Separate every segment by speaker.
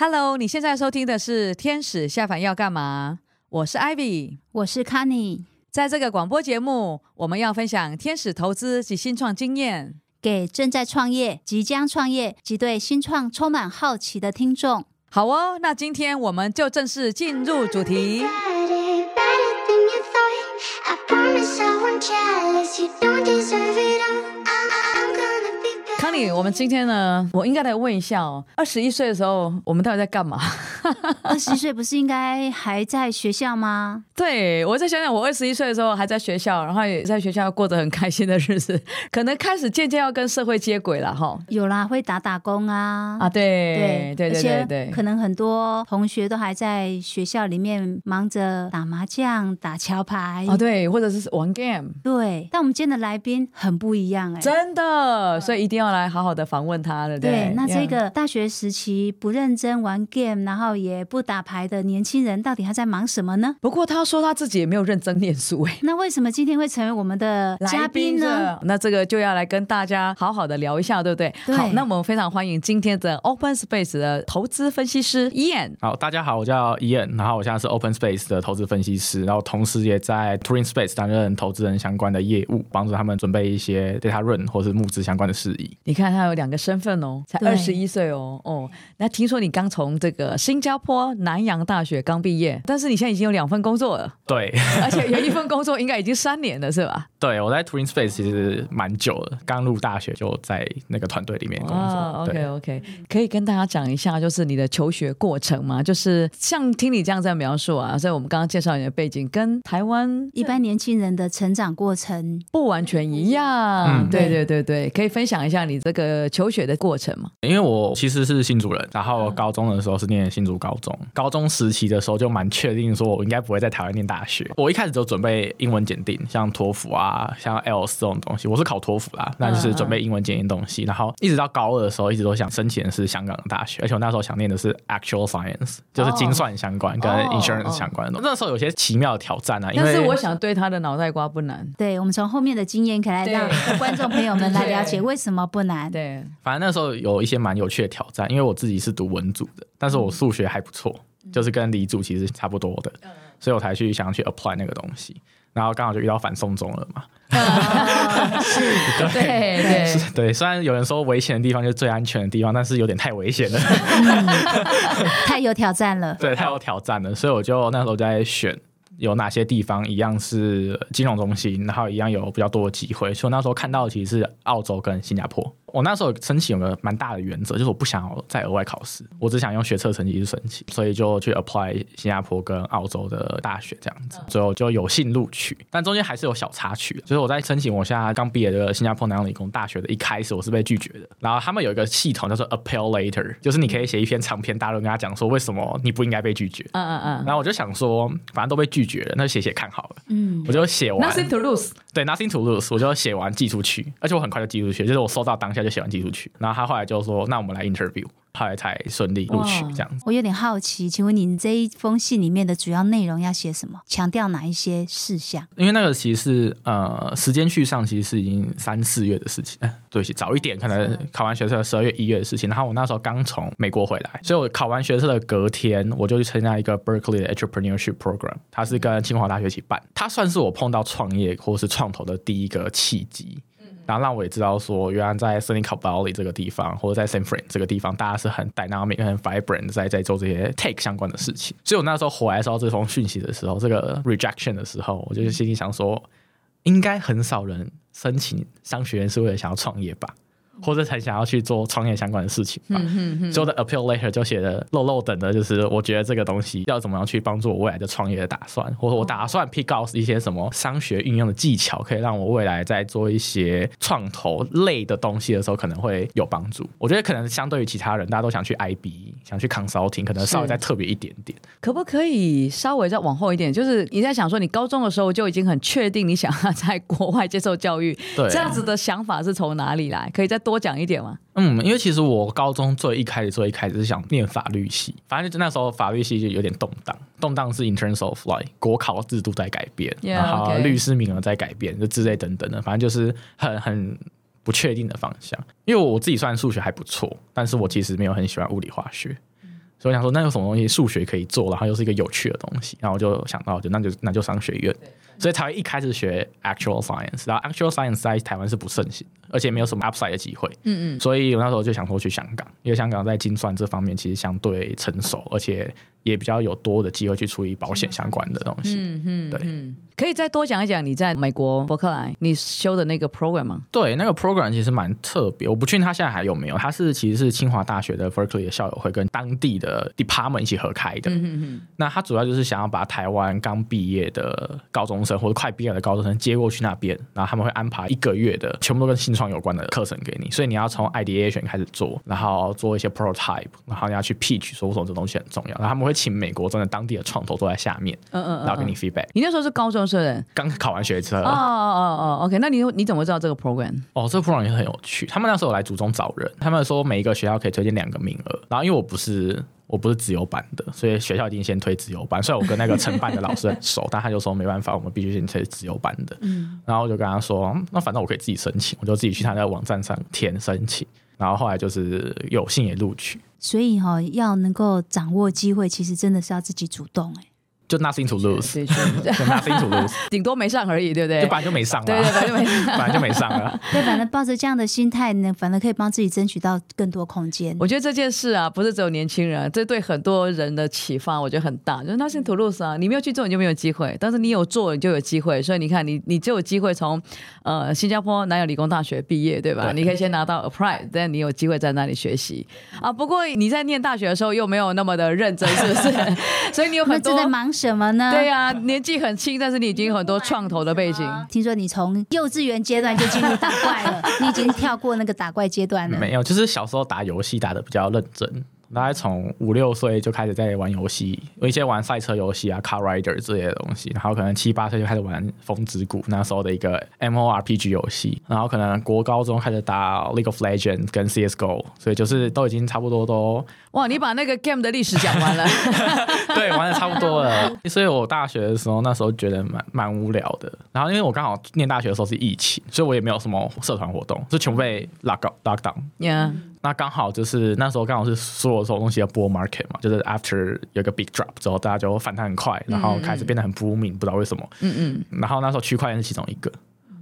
Speaker 1: Hello，你现在收听的是《天使下凡要干嘛》？我是 Ivy，
Speaker 2: 我是 Canny。
Speaker 1: 在这个广播节目，我们要分享天使投资及新创经验，
Speaker 2: 给正在创业、即将创业及对新创充满好奇的听众。
Speaker 1: 好哦，那今天我们就正式进入主题。我们今天呢，我应该来问一下哦，二十一岁的时候，我们到底在干嘛？
Speaker 2: 二十一岁不是应该还在学校吗？
Speaker 1: 对，我在想想，我二十一岁的时候还在学校，然后也在学校过得很开心的日子，可能开始渐渐要跟社会接轨了哈。
Speaker 2: 有啦，会打打工啊
Speaker 1: 啊，对对对对对，
Speaker 2: 可能很多同学都还在学校里面忙着打麻将、打桥牌
Speaker 1: 啊，对，或者是玩 game。
Speaker 2: 对，但我们今天的来宾很不一样哎，
Speaker 1: 真的，所以一定要来。好好的访问他了，对，
Speaker 2: 对。那这个大学时期不认真玩 game，然后也不打牌的年轻人，到底他在忙什么呢？
Speaker 1: 不过他说他自己也没有认真念书，哎，
Speaker 2: 那为什么今天会成为我们的嘉宾呢？
Speaker 1: 那这个就要来跟大家好好的聊一下，对不对？
Speaker 2: 对。
Speaker 1: 好，那我们非常欢迎今天的 Open Space 的投资分析师 Ian。
Speaker 3: 好，大家好，我叫 Ian，然后我现在是 Open Space 的投资分析师，然后同时也在 TwinSpace 担任投资人相关的业务，帮助他们准备一些 Data Run 或是募资相关的事宜。
Speaker 1: 你看他有两个身份哦，才二十一岁哦哦。那听说你刚从这个新加坡南洋大学刚毕业，但是你现在已经有两份工作了。
Speaker 3: 对，
Speaker 1: 而且有一份工作应该已经三年了，是吧？
Speaker 3: 对，我在 TwinSpace 其实蛮久了，刚入大学就在那个团队里面工作。
Speaker 1: 哦、OK OK，可以跟大家讲一下，就是你的求学过程吗？就是像听你这样在描述啊，所以我们刚刚介绍你的背景，跟台湾
Speaker 2: 一般年轻人的成长过程
Speaker 1: 不完全一样。嗯，对对对对，可以分享一下你这个求学的过程吗？
Speaker 3: 因为我其实是新竹人，然后高中的时候是念新竹高中，高中时期的时候就蛮确定说我应该不会在台湾念大学。我一开始就准备英文检定，像托福啊。啊，像 IELTS 这种东西，我是考托福啦，那就是准备英文检定东西。然后一直到高二的时候，一直都想申请的是香港的大学，而且我那时候想念的是 Actual Science，就是精算相关跟 Insurance 相关的。那时候有些奇妙的挑战啊，因为
Speaker 1: 但是我想对他的脑袋瓜不难。
Speaker 2: 对，我们从后面的经验可以来让观众朋友们来了解为什么不难。
Speaker 1: 对，
Speaker 3: 反正那时候有一些蛮有趣的挑战，因为我自己是读文组的，但是我数学还不错，就是跟理组其实差不多的，所以我才去想要去 apply 那个东西。然后刚好就遇到反送中了嘛，
Speaker 2: 对 对
Speaker 3: 对，对，虽然有人说危险的地方就是最安全的地方，但是有点太危险了，
Speaker 2: 嗯、太有挑战了，
Speaker 3: 对，太有挑战了，所以我就那时候在选有哪些地方一样是金融中心，然后一样有比较多的机会，所以那时候看到的其实是澳洲跟新加坡。我那时候申请有个蛮大的原则，就是我不想要再额外考试，我只想用学测成绩去申请，所以就去 apply 新加坡跟澳洲的大学这样子，最后就有幸录取。但中间还是有小插曲，就是我在申请我现在刚毕业的新加坡南洋理工大学的一开始，我是被拒绝的。然后他们有一个系统叫做 appeal letter，就是你可以写一篇长篇大论跟他讲说为什么你不应该被拒绝。嗯嗯嗯。然后我就想说，反正都被拒绝了，那就写写看好了。嗯。我就写完。
Speaker 1: Nothing to lose。
Speaker 3: 对，Nothing to lose，我就写完寄出去，而且我很快就寄出去，就是我收到当下就写完寄出去。然后他后来就说：“那我们来 interview。”后来才顺利录取这样子。
Speaker 2: 我有点好奇，请问您这一封信里面的主要内容要写什么？强调哪一些事项？
Speaker 3: 因为那个其实是呃，时间去上其实是已经三四月的事情。哎，对，早一点可能考完学测十二月一月的事情。然后我那时候刚从美国回来，所以我考完学测的隔天，我就去参加一个 Berkeley 的 Entrepreneurship Program，它是跟清华大学一起办。它算是我碰到创业或是创投的第一个契机。然后让我也知道说，原来在 s i l i c o Valley 这个地方，或者在 San Fran 这个地方，大家是很 dynamic、很 vibrant，在在做这些 take 相关的事情。所以我那时候回来收到这封讯息的时候，这个 rejection 的时候，我就心里想说，应该很少人申请商学院是为了想要创业吧。或者才想要去做创业相关的事情吧，所以我的 appeal letter 就写的漏漏等的，就是我觉得这个东西要怎么样去帮助我未来的创业的打算，或者我打算 pick out 一些什么商学运用的技巧，可以让我未来在做一些创投类的东西的时候可能会有帮助。我觉得可能相对于其他人，大家都想去 IB，想去 consulting，可能稍微再特别一点点。
Speaker 1: 可不可以稍微再往后一点？就是你在想说，你高中的时候就已经很确定你想要在国外接受教育，对，这样子的想法是从哪里来？可以再多讲一点吗？
Speaker 3: 嗯，因为其实我高中最一开始最一开始是想念法律系，反正就那时候法律系就有点动荡，动荡是 in terms of like 国考制度在改变，yeah, 然后律师名额在改变，就之类等等的，反正就是很很不确定的方向。因为我自己虽然数学还不错，但是我其实没有很喜欢物理化学。所以我想说，那有什么东西数学可以做，然后又是一个有趣的东西，然后我就想到，就那就那就商学院，所以才会一开始学 actual science，然后 actual science 在台湾是不盛行，而且没有什么 upside 的机会。嗯嗯，所以我那时候就想说去香港，因为香港在精算这方面其实相对成熟，而且也比较有多的机会去处理保险相关的东西。嗯嗯，对。
Speaker 1: 可以再多讲一讲你在美国伯克莱你修的那个 program 吗？
Speaker 3: 对，那个 program 其实蛮特别，我不确定他现在还有没有。他是其实是清华大学的 Berkeley 的校友会跟当地的 department 一起合开的。嗯。那他主要就是想要把台湾刚毕业的高中生或者快毕业的高中生接过去那边，然后他们会安排一个月的全部都跟新创有关的课程给你，所以你要从 ideation 开始做，然后做一些 prototype，然后你要去 pitch 说为什么这东西很重要，然后他们会请美国真的当地的创投都在下面，嗯嗯，然后给你 feedback。
Speaker 1: 你那时候是高中生，
Speaker 3: 刚考。完学车
Speaker 1: 哦哦哦，OK，那你你怎么知道这个 program？
Speaker 3: 哦，这个 program 也很有趣。他们那时候来竹中找人，他们说每一个学校可以推荐两个名额。然后因为我不是我不是自由班的，所以学校一定先推自由班。虽然我跟那个承办的老师很熟，但他就说没办法，我们必须先推自由班的。嗯，然后我就跟他说，那反正我可以自己申请，我就自己去他那个网站上填申请。然后后来就是有幸也录取。
Speaker 2: 所以哈、哦，要能够掌握机会，其实真的是要自己主动哎。
Speaker 3: 就 nothing to lose，对，nothing to lose，
Speaker 1: 顶多没上而已，对不对？
Speaker 3: 就本来就没上了，
Speaker 1: 对对，本来就没上，
Speaker 3: 本来就没上了。
Speaker 2: 对，反正抱着这样的心态呢，反正可以帮自己争取到更多空间。
Speaker 1: 我觉得这件事啊，不是只有年轻人，这对很多人的启发，我觉得很大。就是 nothing to lose 啊，你没有去做，你就没有机会；但是你有做，你就有机会。所以你看，你你就有机会从呃新加坡南洋理工大学毕业，对吧？对，你可以先拿到 applied，但你有机会在那里学习啊。不过你在念大学的时候又没有那么的认真，是不是？所以你有很多
Speaker 2: 在忙什么呢？
Speaker 1: 对呀。啊，年纪很轻，但是你已经有很多创投的背景。
Speaker 2: 听说你从幼稚园阶段就进入打怪了，你已经跳过那个打怪阶段了。
Speaker 3: 没有，就是小时候打游戏打的比较认真。大概从五六岁就开始在玩游戏，有一些玩赛车游戏啊，Car Rider 这些东西，然后可能七八岁就开始玩《风之谷》那时候的一个 MORPG 游戏，然后可能国高中开始打 League of Legends 跟 CSGO，所以就是都已经差不多都
Speaker 1: 哇，你把那个 game 的历史讲完了，
Speaker 3: 对，玩的差不多了。所以我大学的时候那时候觉得蛮蛮无聊的，然后因为我刚好念大学的时候是疫情，所以我也没有什么社团活动，就全部被 lock lock down。Yeah. 那刚好就是那时候刚好是所有所有东西的 bull market 嘛，就是 after 有个 big drop 之后，大家就反弹很快，然后开始变得很 booming，不知道为什么。嗯嗯。然后那时候区块链是其中一个，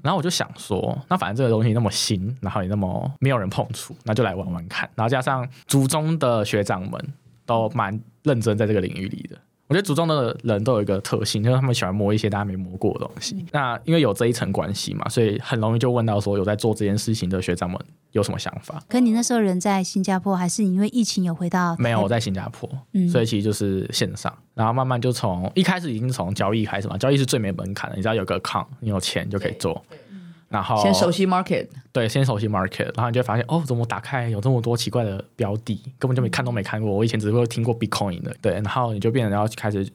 Speaker 3: 然后我就想说，那反正这个东西那么新，然后也那么没有人碰触，那就来玩玩看。然后加上竹中的学长们都蛮认真在这个领域里的。我觉得组装的人都有一个特性，就是他们喜欢摸一些大家没摸过的东西。嗯、那因为有这一层关系嘛，所以很容易就问到说，有在做这件事情的学长们有什么想法？
Speaker 2: 可你那时候人在新加坡，还是因为疫情有回到？
Speaker 3: 没有，我在新加坡，嗯、所以其实就是线上，然后慢慢就从一开始已经从交易开始嘛，交易是最没门槛的，你只要有个 account，你有钱就可以做。然后
Speaker 1: 先熟悉 market，
Speaker 3: 对，先熟悉 market，然后你就会发现哦，怎么打开有这么多奇怪的标的，根本就没看都没看过。我以前只会听过 Bitcoin 的，对，然后你就变成要开始。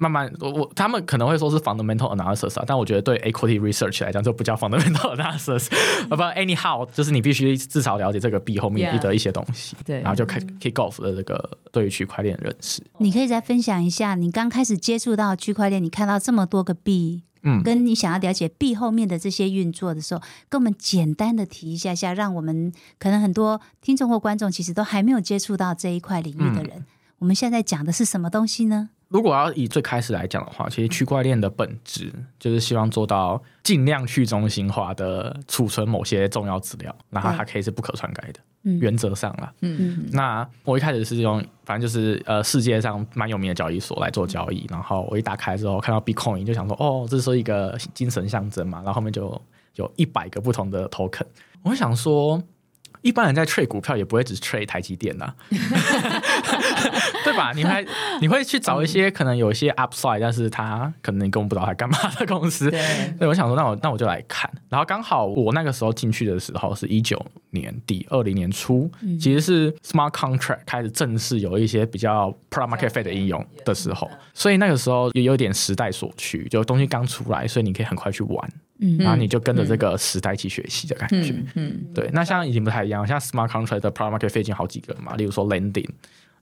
Speaker 3: 慢慢，我我他们可能会说是 fundamental analysis 啊，但我觉得对 equity research 来讲就不叫 fundamental analysis，不 anyhow，就是你必须至少了解这个币后面的一些东西，yeah, 对，然后就开 kick off 的这个对于区块链认识。
Speaker 2: 你可以再分享一下，你刚开始接触到区块链，你看到这么多个币，嗯，跟你想要了解币后面的这些运作的时候，跟我们简单的提一下下，让我们可能很多听众或观众其实都还没有接触到这一块领域的人，嗯、我们现在讲的是什么东西呢？
Speaker 3: 如果要以最开始来讲的话，其实区块链的本质就是希望做到尽量去中心化的储存某些重要资料，然后它可以是不可篡改的，嗯、原则上啦。嗯嗯。那我一开始是用，反正就是呃世界上蛮有名的交易所来做交易，然后我一打开之后看到 Bitcoin 就想说，哦，这是一个精神象征嘛，然后后面就有一百个不同的 token，我想说。一般人在 trade 股票也不会只 trade 台积电呐、啊，对吧？你还你会去找一些可能有一些 upside，但是他可能你根本不知道他干嘛的公司。对，所以我想说，那我那我就来看。然后刚好我那个时候进去的时候是一九年底二零年初，嗯、其实是 smart contract 开始正式有一些比较 product market fit 的应用的时候，所以那个时候也有点时代所趋，就东西刚出来，所以你可以很快去玩。嗯，然后你就跟着这个时代一起学习的感觉。嗯，嗯对。那像已经不太一样，像 smart contract 的 product market fit 已经好几个嘛，例如说 lending，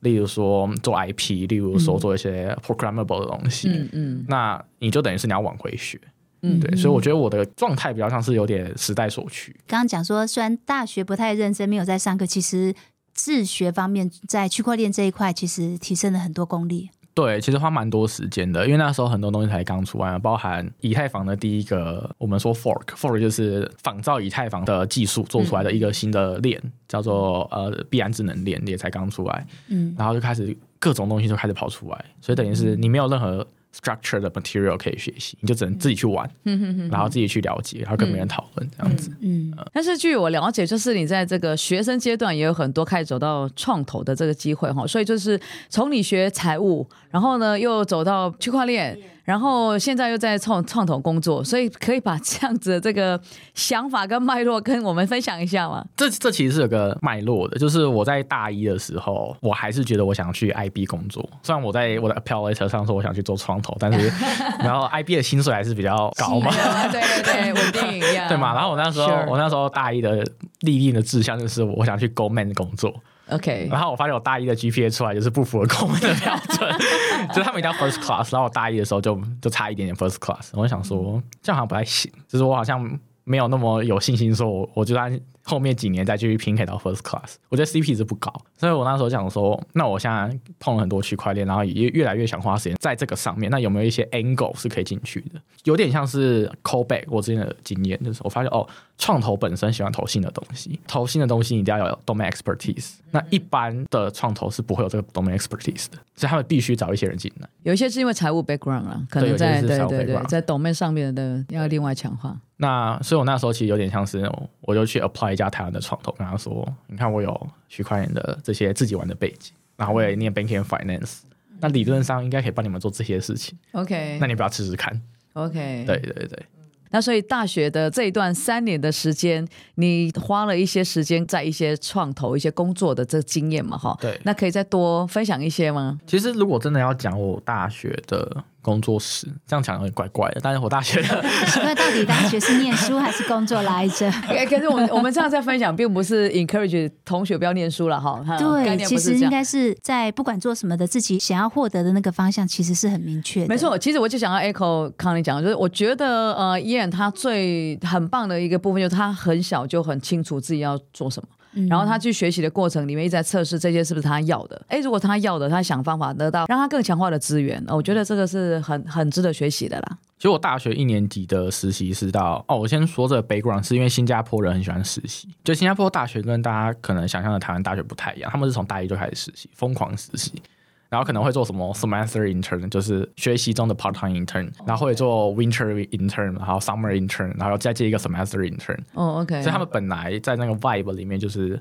Speaker 3: 例如说做 IP，例如说做一些 programmable 的东西。嗯嗯。那你就等于是你要往回学。嗯，对。所以我觉得我的状态比较像是有点时代所趋。
Speaker 2: 刚刚讲说，虽然大学不太认真，没有在上课，其实自学方面，在区块链这一块，其实提升了很多功力。
Speaker 3: 对，其实花蛮多时间的，因为那时候很多东西才刚出来，包含以太坊的第一个，我们说 fork，fork 就是仿造以太坊的技术做出来的一个新的链，嗯、叫做呃币安智能链，也才刚出来。嗯，然后就开始各种东西就开始跑出来，所以等于是你没有任何。Structure 的 material 可以学习，你就只能自己去玩，嗯、然后自己去了解，然后跟别人讨论这样子。
Speaker 1: 嗯，嗯，但是据我了解，就是你在这个学生阶段也有很多开始走到创投的这个机会哈，所以就是从你学财务，然后呢又走到区块链。然后现在又在创创投工作，所以可以把这样子的这个想法跟脉络跟我们分享一下吗？
Speaker 3: 这这其实是有个脉络的，就是我在大一的时候，我还是觉得我想去 IB 工作。虽然我在我的 letter 上说我想去做创投，但是 然后 IB 的薪水还是比较高嘛，
Speaker 1: 对对对，稳定一样，
Speaker 3: 对嘛？然后我那时候.我那时候大一的立定的志向就是我想去 Goldman 工作。
Speaker 1: OK，
Speaker 3: 然后我发现我大一的 GPA 出来就是不符合 Goldman 的标准，就是他们一定要 First Class，然后我大一的时候就就差一点点 First Class，我就想说这样好像不太行，就是我好像没有那么有信心说我我就按后面几年再继续拼可以到 First Class，我觉得 CP 值不高，所以我那时候想说，那我现在碰了很多区块链，然后也越来越想花时间在这个上面，那有没有一些 angle 是可以进去的？有点像是 callback 我之前的经验，就是我发现哦，创投本身喜欢投新的东西，投新的东西你一定要有 domain expertise，那一般的创投是不会有这个 domain expertise 的，所以他们必须找一些人进来。
Speaker 1: 有一些是因为财务 background 啊，可能在对对对，在 domain 上面的要另外强化。
Speaker 3: 那所以，我那时候其实有点像是，我就去 apply 一家台湾的创投，跟他说：“你看，我有区块链的这些自己玩的背景，然后我也念 banking finance，那理论上应该可以帮你们做这些事情。OK，那你不要试试看？OK，对对对。
Speaker 1: 那所以大学的这一段三年的时间，你花了一些时间在一些创投、一些工作的这个经验嘛？哈，
Speaker 3: 对，
Speaker 1: 那可以再多分享一些吗？
Speaker 3: 其实，如果真的要讲我大学的。工作室这样讲有点怪怪的，但是我大学的，
Speaker 2: 那到底大学是念书还是工作来着？
Speaker 1: 可是我们我们这样在分享，并不是 encourage 同学不要念书了哈。
Speaker 2: 对，其实应该是在不管做什么的，自己想要获得的那个方向，其实是很明确的。
Speaker 1: 没错，其实我就想要 echo 康妮讲的，就是我觉得呃，Ian 他最很棒的一个部分，就是他很小就很清楚自己要做什么。然后他去学习的过程里面一直在测试这些是不是他要的。哎，如果他要的，他想方法得到让他更强化的资源，我觉得这个是很很值得学习的啦。
Speaker 3: 其实我大学一年级的实习是到哦，我先说这个 background 是因为新加坡人很喜欢实习，就新加坡大学跟大家可能想象的台湾大学不太一样，他们是从大一就开始实习，疯狂实习。然后可能会做什么 semester intern，就是学习中的 part time intern，然后会做 winter intern，然后 summer intern，然后再接一个 semester intern。
Speaker 1: 哦，OK。
Speaker 3: 所以他们本来在那个 vibe 里面就是，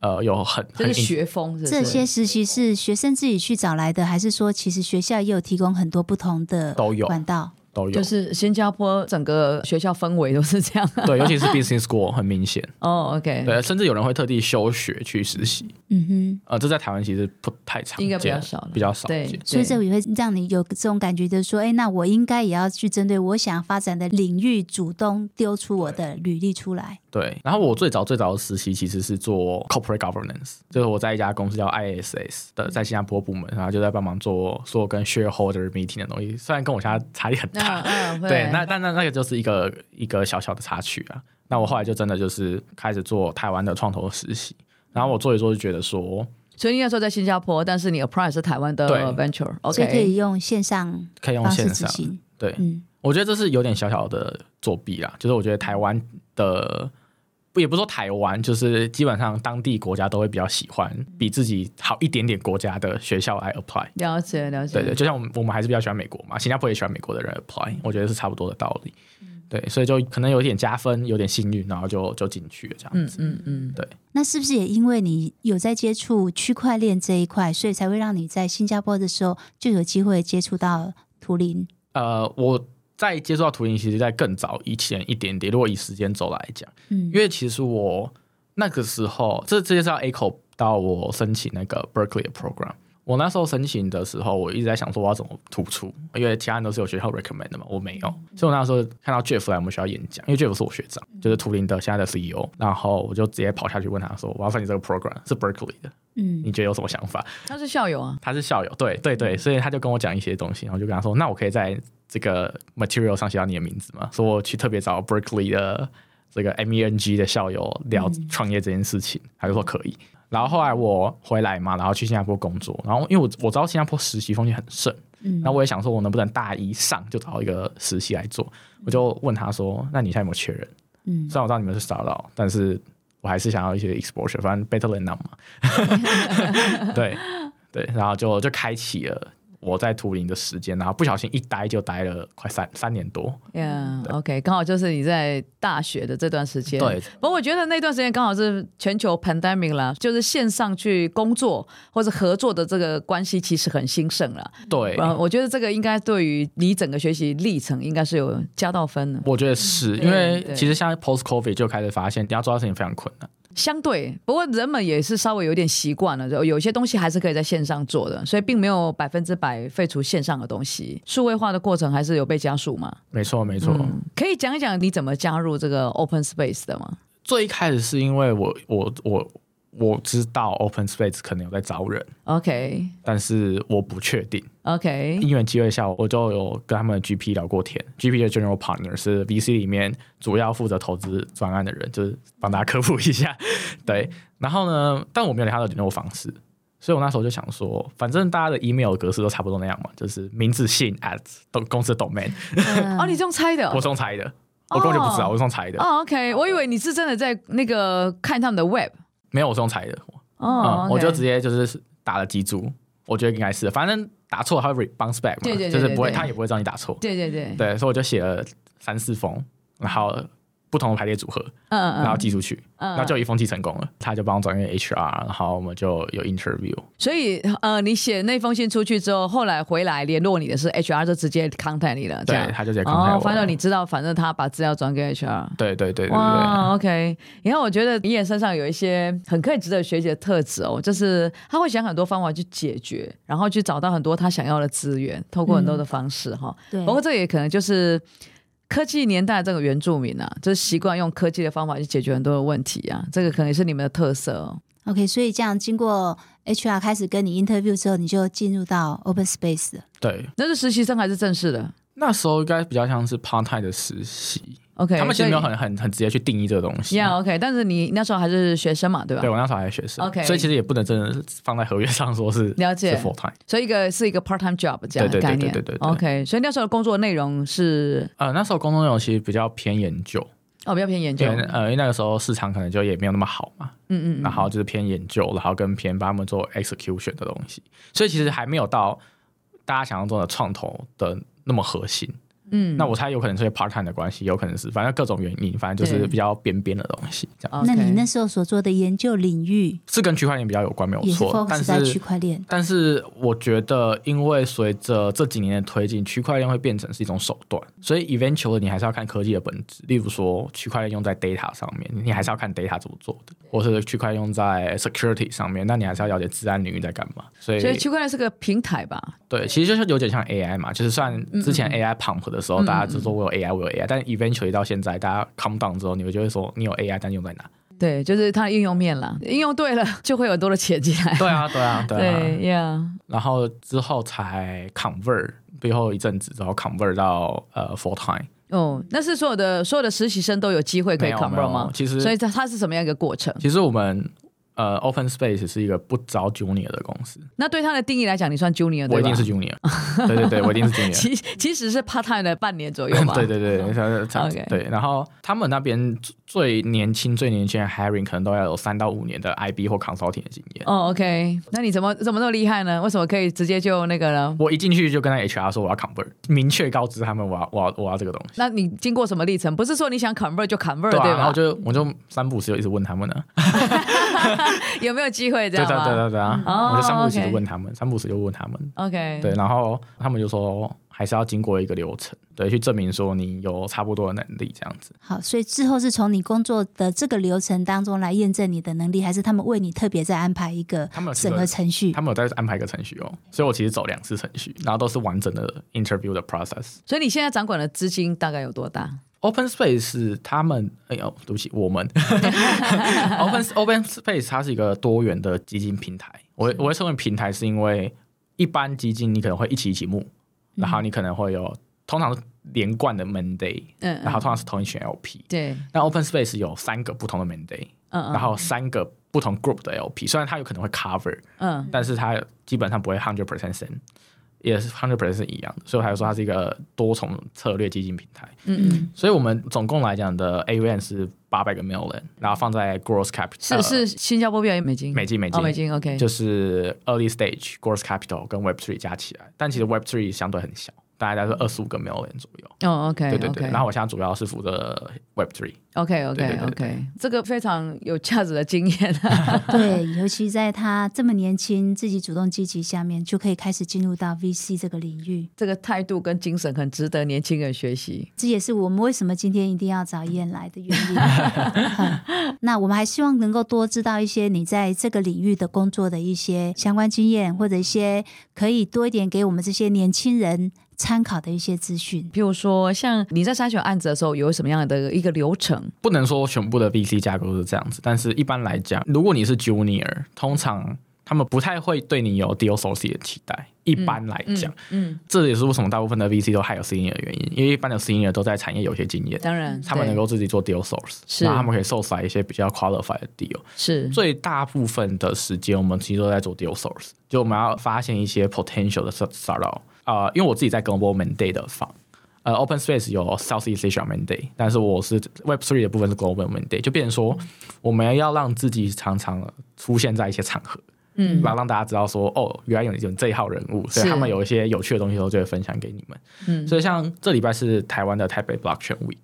Speaker 3: 呃，有很
Speaker 1: 这是学风是是，
Speaker 2: 这些实习是学生自己去找来的，还是说其实学校也有提供很多不同的都有管道？
Speaker 3: 都有，
Speaker 1: 就是新加坡整个学校氛围都是这样。
Speaker 3: 对，尤其是 business school 很明显。
Speaker 1: 哦、oh,，OK。
Speaker 3: 对，甚至有人会特地休学去实习。
Speaker 2: 嗯哼。
Speaker 3: 呃，这在台湾其实不太常见，
Speaker 1: 应该比较少，
Speaker 3: 比较少。
Speaker 1: 对，
Speaker 2: 所以这也会让你有这种感觉，就是说，哎，那我应该也要去针对我想发展的领域，主动丢出我的履历出来。
Speaker 3: 对。然后我最早最早的实习其实是做 corporate governance，就是我在一家公司叫 ISS 的，在新加坡部门，然后就在帮忙做做跟 shareholder meeting 的东西，虽然跟我现在差异很大。对。那但那那个就是一个一个小小的插曲啊。那我后来就真的就是开始做台湾的创投实习，然后我做一做就觉得说，
Speaker 1: 所以那时候在新加坡，但是你 apply 是台湾的 venture，OK，
Speaker 2: 所以可以用线上，
Speaker 3: 可以用线上。对，
Speaker 2: 嗯，
Speaker 3: 我觉得这是有点小小的作弊啦，就是我觉得台湾的。不，也不说台湾，就是基本上当地国家都会比较喜欢比自己好一点点国家的学校来 apply。
Speaker 1: 了解，了解。
Speaker 3: 对对，就像我们我们还是比较喜欢美国嘛，新加坡也喜欢美国的人 apply，我觉得是差不多的道理。嗯、对，所以就可能有点加分，有点幸运，然后就就进去了这样子。
Speaker 1: 嗯嗯嗯，
Speaker 3: 对。
Speaker 2: 那是不是也因为你有在接触区块链这一块，所以才会让你在新加坡的时候就有机会接触到图灵？
Speaker 3: 呃，我。在接触到图灵，其实在更早以前一点点。如果以时间轴来讲，嗯，因为其实我那个时候，这这些是要 echo 到我申请那个 Berkeley 的 program。我那时候申请的时候，我一直在想说我要怎么突出，因为其他人都是有学校 recommend 的嘛，我没有。所以我那时候看到 Jeff 来我们学校演讲，因为 Jeff 是我学长，就是图灵的现在的 CEO，然后我就直接跑下去问他说，我要申请这个 program 是 Berkeley 的，嗯，你觉得有什么想法？
Speaker 1: 他是校友啊，
Speaker 3: 他是校友，对对对，所以他就跟我讲一些东西，然后就跟他说，那我可以在。这个 material 上写到你的名字嘛？说我去特别找 Berkeley 的这个 MENG 的校友聊创业这件事情，嗯、他就说可以。然后后来我回来嘛，然后去新加坡工作，然后因为我我知道新加坡实习风气很盛，嗯，那我也想说，我能不能大一上就找一个实习来做？我就问他说：“那你现在有没有缺人？”嗯，虽然我知道你们是 startup，但是我还是想要一些 exposure，反正 better than none 嘛。对对，然后就就开启了。我在图灵的时间，然后不小心一待就待了快三三年多。
Speaker 1: Yeah, OK，刚好就是你在大学的这段时间。
Speaker 3: 对，
Speaker 1: 不过我觉得那段时间刚好是全球 pandemic 了，就是线上去工作或者合作的这个关系其实很兴盛了。
Speaker 3: 对，
Speaker 1: 我觉得这个应该对于你整个学习历程应该是有加到分的。
Speaker 3: 我觉得是因为其实现在 post COVID 就开始发现，你要做到事情非常困难。
Speaker 1: 相对，不过人们也是稍微有点习惯了，就有些东西还是可以在线上做的，所以并没有百分之百废除线上的东西。数位化的过程还是有被加速嘛？
Speaker 3: 没错，没错。嗯，
Speaker 1: 可以讲一讲你怎么加入这个 Open Space 的吗？
Speaker 3: 最一开始是因为我，我，我。我知道 Open Space 可能有在招人
Speaker 1: ，OK，
Speaker 3: 但是我不确定
Speaker 1: ，OK。
Speaker 3: 因缘机会下，我就有跟他们的 GP 聊过天，GP 的 General Partner 是 VC 里面主要负责投资专案的人，就是帮大家科普一下，对。然后呢，但我没有他的联络方式，所以我那时候就想说，反正大家的 email 格式都差不多那样嘛，就是名字姓 at 公司 domain。
Speaker 1: 哦，你这样猜的？
Speaker 3: 我这样猜的，我根本就不知道，我这样猜的。
Speaker 1: 哦，OK，我以为你是真的在那个看他们的 web。
Speaker 3: 没有，我是用猜的。
Speaker 1: 哦、oh,
Speaker 3: 我就直接就是打了几组，我觉得应该是，反正打错他会 bounce back 嘛，
Speaker 1: 对对对对对，
Speaker 3: 就是不会，他也不会知道你打错。
Speaker 1: 对对对，
Speaker 3: 对，所以我就写了三四封，然后。不同的排列组合，嗯嗯，然后寄出去，嗯，然后就一封寄成功了，他就帮我转给 HR，然后我们就有 interview。
Speaker 1: 所以，呃，你写那封信出去之后，后来回来联络你的是 HR，就直接 contact 你了，
Speaker 3: 对，他就直接 contact 我。
Speaker 1: 反正你知道，反正他把资料转给 HR。
Speaker 3: 对对对对
Speaker 1: 对，OK。然后我觉得你也身上有一些很可以值得学习的特质哦，就是他会想很多方法去解决，然后去找到很多他想要的资源，透过很多的方式哈。对。不过这也可能就是。科技年代这个原住民啊，就是习惯用科技的方法去解决很多的问题啊，这个可能是你们的特色哦。
Speaker 2: OK，所以这样经过 HR 开始跟你 interview 之后，你就进入到 Open Space 了。
Speaker 3: 对，
Speaker 1: 那是实习生还是正式的？
Speaker 3: 那时候应该比较像是 part time 的实习。
Speaker 1: OK，
Speaker 3: 他们其实没有很很很直接去定义这个东西。
Speaker 1: Yeah，OK，但是你那时候还是学生嘛，对吧？
Speaker 3: 对，我那时候还是学生。
Speaker 1: OK，
Speaker 3: 所以其实也不能真的放在合约上说是
Speaker 1: 了解
Speaker 3: 是 full time，
Speaker 1: 所以一个是一个 part time job 这样的概念。
Speaker 3: 对对对对对，对，对。
Speaker 1: OK，所以那时候的工作内容是
Speaker 3: 呃，那时候工作内容其实比较偏研究。
Speaker 1: 哦，比较偏研究。
Speaker 3: 呃，因为那个时候市场可能就也没有那么好嘛。嗯嗯。然后就是偏研究，然后跟偏帮他们做 execution 的东西，所以其实还没有到大家想象中的创投的那么核心。嗯，那我猜有可能是 part time 的关系，有可能是反正各种原因，反正就是比较边边的东西这样。
Speaker 2: 那你那时候所做的研究领域
Speaker 3: 是跟区块链比较有关，没有错。但是
Speaker 2: 区块链，
Speaker 3: 但是我觉得，因为随着这几年的推进，区块链会变成是一种手段，所以 eventually 你还是要看科技的本质。例如说，区块链用在 data 上面，你还是要看 data 怎么做的；或是区块链用在 security 上面，那你还是要了解资安领域在干嘛。所以，
Speaker 1: 所以区块链是个平台吧？
Speaker 3: 对，其实就是有点像 AI 嘛，就是算之前 AI pump 的时候，大家就说我有 AI，我有 AI，但 eventually 到现在，大家 calm down 之后，你们就会说你有 AI，但用在哪？
Speaker 1: 对，就是它的应用面了，应用对了，就会有多的钱进来。
Speaker 3: 对啊，对啊，对啊。
Speaker 1: 对呀。
Speaker 3: 然后之后才 convert，最后一阵子之后 convert 到呃 full time。
Speaker 1: 哦，那是所有的所有的实习生都有机会可以 convert 吗？
Speaker 3: 其实，
Speaker 1: 所以它它是什么样一个过程？
Speaker 3: 其实我们。呃，Open Space 是一个不招 Junior 的公司。
Speaker 1: 那对他的定义来讲，你算 Junior 对吧？
Speaker 3: 我一定是 Junior。对对对，我一定是 Junior。
Speaker 1: 其其实是 Part Time 的半年左右嘛。
Speaker 3: 对对对，OK。对，然后他们那边最年轻、最年轻的 Hiring 可能都要有三到五年的 IB 或 Consulting 的经验。
Speaker 1: 哦，OK。那你怎么怎么那么厉害呢？为什么可以直接就那个呢？
Speaker 3: 我一进去就跟他 HR 说我要 Convert，明确告知他们我要我要我要这个东西。
Speaker 1: 那你经过什么历程？不是说你想 Convert 就 Convert 对吧？
Speaker 3: 然后就我就三不五时就一直问他们呢。
Speaker 1: 有没有机会这样？
Speaker 3: 对对对对对啊！我就三不五时就问他们，哦、三不五时就问他们。
Speaker 1: OK，
Speaker 3: 对，然后他们就说还是要经过一个流程，对，去证明说你有差不多的能力这样子。
Speaker 2: 好，所以之后是从你工作的这个流程当中来验证你的能力，还是他们为你特别再安排一个审核程序？
Speaker 3: 他们有在安排一个程序哦，所以我其实走两次程序，然后都是完整的 interview 的 process。
Speaker 1: 所以你现在掌管的资金大概有多大
Speaker 3: ？Open Space 是他们，哎呦，对不起，我们。Open Open Space 它是一个多元的基金平台。我我会称为平台，是因为一般基金你可能会一起一起募，嗯、然后你可能会有通常连贯的 Monday，嗯嗯，然后通常是同一群 LP，
Speaker 1: 对。
Speaker 3: 那 Open Space 有三个不同的 Monday，嗯嗯，然后三个不同 group 的 LP，虽然它有可能会 cover，嗯，但是它基本上不会 hundred percent 也是 hundred percent 是一样的，所以我还说它是一个多重策略基金平台。嗯嗯，所以我们总共来讲的 AUM 是八百个 million，然后放在 growth capital
Speaker 1: 是是新加坡币还是美金？
Speaker 3: 美金美金、
Speaker 1: 哦、美金 OK，
Speaker 3: 就是 early stage growth capital 跟 Web three 加起来，但其实 Web three 相对很小。大概在是二十五个 million 左右。
Speaker 1: 哦，OK，
Speaker 3: 对对对。
Speaker 1: Okay.
Speaker 3: 然后我现在主要是负责 Web Three。
Speaker 1: OK，OK，OK，这个非常有价值的经验。
Speaker 2: 对，尤其在他这么年轻、自己主动积极下面，就可以开始进入到 VC 这个领域。
Speaker 1: 这个态度跟精神很值得年轻人学习。
Speaker 2: 这也是我们为什么今天一定要找燕来的原因。那我们还希望能够多知道一些你在这个领域的工作的一些相关经验，或者一些可以多一点给我们这些年轻人。参考的一些资讯，
Speaker 1: 比如说像你在筛选案子的时候，有什么样的一个流程？
Speaker 3: 不能说全部的 VC 架构是这样子，但是一般来讲，如果你是 Junior，通常他们不太会对你有 Deal Sourcing 的期待。一般来讲，嗯，嗯，这也是为什么大部分的 VC 都还有 Senior 的原因，因为一般的 Senior 都在产业有些经验，
Speaker 1: 当然
Speaker 3: 他们能够自己做 Deal Source，是，然后他们可以 source 一些比较 qualified 的 Deal，
Speaker 1: 是。
Speaker 3: 最大部分的时间，我们其实都在做 Deal Source，就我们要发现一些 potential 的 startup。啊、呃，因为我自己在 Global Mandate 的方，呃，Open Space 有 Southeast Asia Mandate，但是我是 Web Three 的部分是 Global Mandate，就变成说我们要让自己常常出现在一些场合，嗯，然后让大家知道说，哦，原来有有这一号人物，所以他们有一些有趣的东西都就会分享给你们，嗯，所以像这礼拜是台湾的台北 Blockchain Week，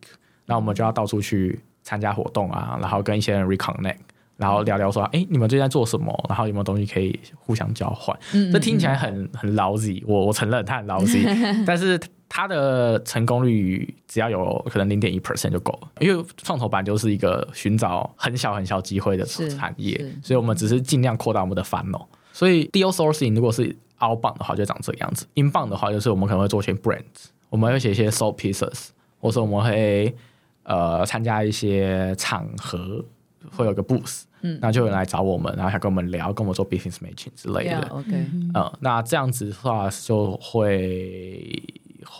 Speaker 3: 那我们就要到处去参加活动啊，然后跟一些人 reconnect。然后聊聊说，哎，你们最近在做什么？然后有没有东西可以互相交换？嗯、这听起来很很 lousy，我我承认它很 lousy，但是它的成功率只要有可能零点一 percent 就够了。因为创投板就是一个寻找很小很小机会的产业，所以我们只是尽量扩大我们的 funnel。所以 deal sourcing 如果是 outbound 的话，就长这个样子；inbound 的话，就是我们可能会做一些 brands，我们会写一些 soft pieces，或是我们会呃参加一些场合，会有个 booth。嗯，那就有人来找我们，然后想跟我们聊，跟我们做 business matching 之类的。
Speaker 1: Yeah, OK，
Speaker 3: 嗯，那这样子的话就会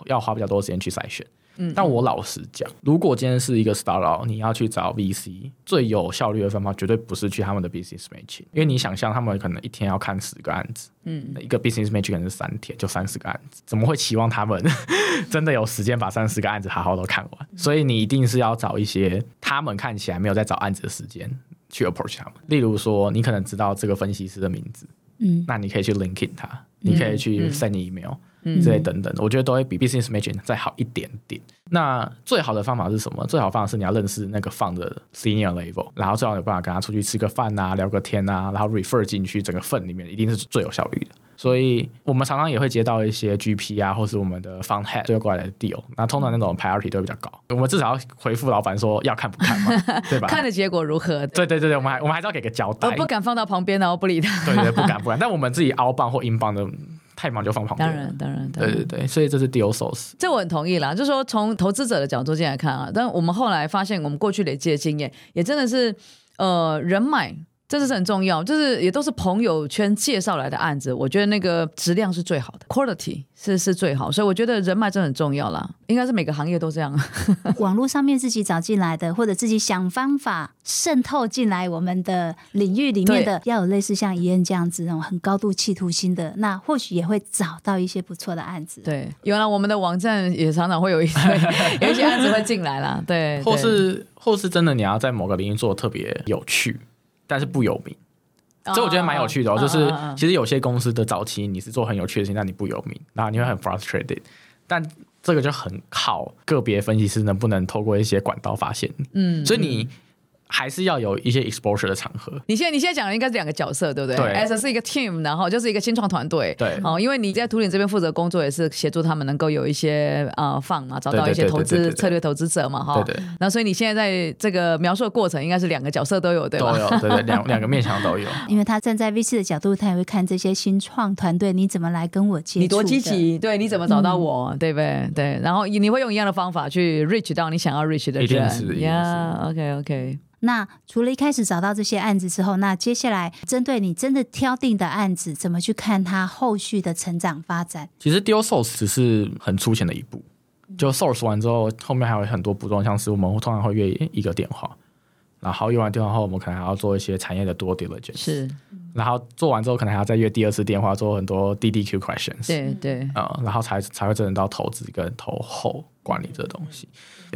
Speaker 3: 要花比较多时间去筛选。嗯，但我老实讲，如果今天是一个 startup，你要去找 VC，最有效率的方法绝对不是去他们的 business matching，因为你想象他们可能一天要看十个案子，嗯，一个 business matching 可能是三天就三十个案子，怎么会期望他们 真的有时间把三十个案子好好都看完？所以你一定是要找一些他们看起来没有在找案子的时间。去 approach 他们，例如说，你可能知道这个分析师的名字，嗯，那你可以去 LinkedIn 他，嗯、你可以去 send email，嗯，这些等等，我觉得都会比 business matching 再好一点点。那最好的方法是什么？最好的方法是你要认识那个 fund 的 senior level，然后最好有办法跟他出去吃个饭啊，聊个天啊，然后 refer 进去整个 fund 里面，一定是最有效率的。所以我们常常也会接到一些 GP 啊，或是我们的 fund head 追过来的 deal，那通常那种 priority 都会比较高。我们至少要回复老板说要看不看嘛，对吧？
Speaker 1: 看的结果如何？
Speaker 3: 对对对对，我们还我们还是要给个交代。
Speaker 1: 我不敢放到旁边，然后不理他。
Speaker 3: 对对，不敢不敢。但我们自己 outbound 或 inbound 的太忙就放旁边。
Speaker 1: 当然当然。
Speaker 3: 对对对，所以这是 deal source。
Speaker 1: 这我很同意啦，就是说从投资者的角度进来看啊，但我们后来发现，我们过去累积的经验也真的是呃人脉。这是很重要，就是也都是朋友圈介绍来的案子，我觉得那个质量是最好的，quality 是是最好，所以我觉得人脉真的很重要啦，应该是每个行业都这样。
Speaker 2: 网络上面自己找进来的，或者自己想方法渗透进来我们的领域里面的，要有类似像怡恩这样子那种很高度企图心的，那或许也会找到一些不错的案子。
Speaker 1: 对，原来我们的网站也常常会有一些 有一些案子会进来啦，对，
Speaker 3: 或是或是真的你要在某个领域做得特别有趣。但是不有名，所以我觉得蛮有趣的哦。就是其实有些公司的早期你是做很有趣的事情，但你不有名，然后你会很 frustrated。但这个就很靠个别分析师能不能透过一些管道发现你。嗯，所以你。还是要有一些 exposure 的场合。
Speaker 1: 你现在你现在讲的应该是两个角色，对不对？
Speaker 3: 对
Speaker 1: ，as 是一个 team，然后就是一个新创团队。
Speaker 3: 对，
Speaker 1: 哦，因为你在图灵这边负责工作，也是协助他们能够有一些呃 fund 嘛，找到一些投资策略投资者嘛，哈。对对。那所以你现在在这个描述的过程，应该是两个角色都有，对吧？
Speaker 3: 都有，对对，两两个面向都有。
Speaker 2: 因为他站在 VC 的角度，他也会看这些新创团队，你怎么来跟我接触？
Speaker 1: 你多积极，对，你怎么找到我，嗯、对不对？对，然后你会用一样的方法去 reach 到你想要 reach 的人。
Speaker 3: 一定是，
Speaker 1: 呀、yeah，OK OK。
Speaker 2: 那除了一开始找到这些案子之后，那接下来针对你真的挑定的案子，怎么去看它后续的成长发展？
Speaker 3: 其实 deal source 只是很粗浅的一步，就 source 完之后，后面还有很多步骤，像是我们通常会约一个电话，然后约完电话后，我们可能还要做一些产业的 due diligence。
Speaker 1: 是，
Speaker 3: 然后做完之后，可能还要再约第二次电话，做很多 DDQ questions。
Speaker 1: 对对，
Speaker 3: 呃，然后才才会真正到投资跟投后管理这东西。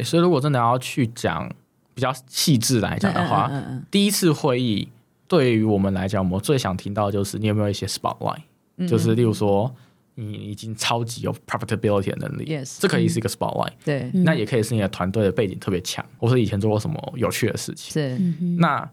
Speaker 3: 所以如果真的要去讲比较细致来讲的话，嗯嗯嗯、第一次会议对于我们来讲，我们最想听到的就是你有没有一些 spotlight，、嗯、就是例如说。你已经超级有 profitability 的能力，yes, 这可以是一个 spotlight，、嗯、对，那也可以是你的团队的背景特别强，或是以前做过什么有趣的事情。是，那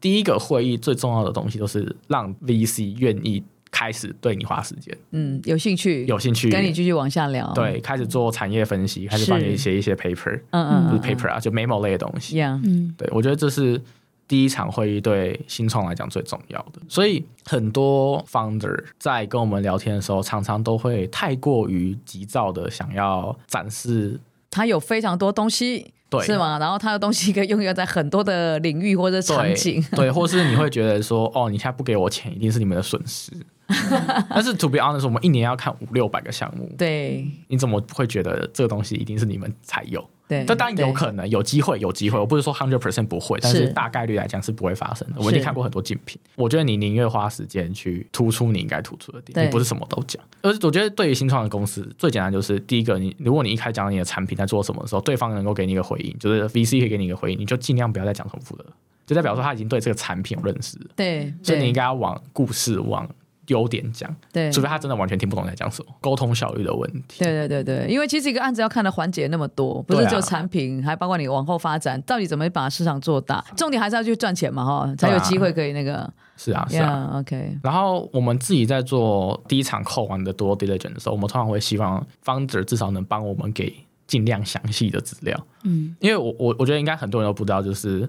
Speaker 3: 第一个会议最重要的东西，都是让 VC 愿意开始对你花时间，
Speaker 1: 嗯，有兴趣，
Speaker 3: 有兴趣。
Speaker 1: 跟你继续往下聊，
Speaker 3: 对，开始做产业分析，开始帮你写一些 paper，嗯嗯，就是 paper 啊，就 memo 类的东西，嗯，对我觉得这是。第一场会议对新创来讲最重要的，所以很多 founder 在跟我们聊天的时候，常常都会太过于急躁的想要展示
Speaker 1: 他有非常多东西，对，是吗？然后他的东西可以用在很多的领域或者场景，
Speaker 3: 对，对，或是你会觉得说，哦，你现在不给我钱，一定是你们的损失。但是 to be honest，我们一年要看五六百个项目，
Speaker 1: 对，
Speaker 3: 你怎么会觉得这个东西一定是你们才有？对这当然有可能，有机会，有机会。我不是说 hundred percent 不会，但是大概率来讲是不会发生的。我已经看过很多竞品，我觉得你宁愿花时间去突出你应该突出的点，你不是什么都讲。而我觉得对于新创的公司，最简单就是第一个，你如果你一开始讲你的产品在做什么的时候，对方能够给你一个回应，就是 VC 可以给你一个回应，你就尽量不要再讲重复的，就代表说他已经对这个产品有认识。
Speaker 1: 对，
Speaker 3: 所以你应该要往故事往。优点讲，对，除非他真的完全听不懂在讲什么，沟通效率的问题。
Speaker 1: 对对对对，因为其实一个案子要看的环节那么多，不是只有产品，啊、还包括你往后发展，到底怎么把市场做大，重点还是要去赚钱嘛，哈，才有机会可以那个。
Speaker 3: 是啊，是啊
Speaker 1: ，OK。
Speaker 3: 然后我们自己在做第一场 call 完的 due diligence 的时候，我们通常会希望 founder 至少能帮我们给尽量详细的资料。嗯，因为我我我觉得应该很多人都不知道，就是。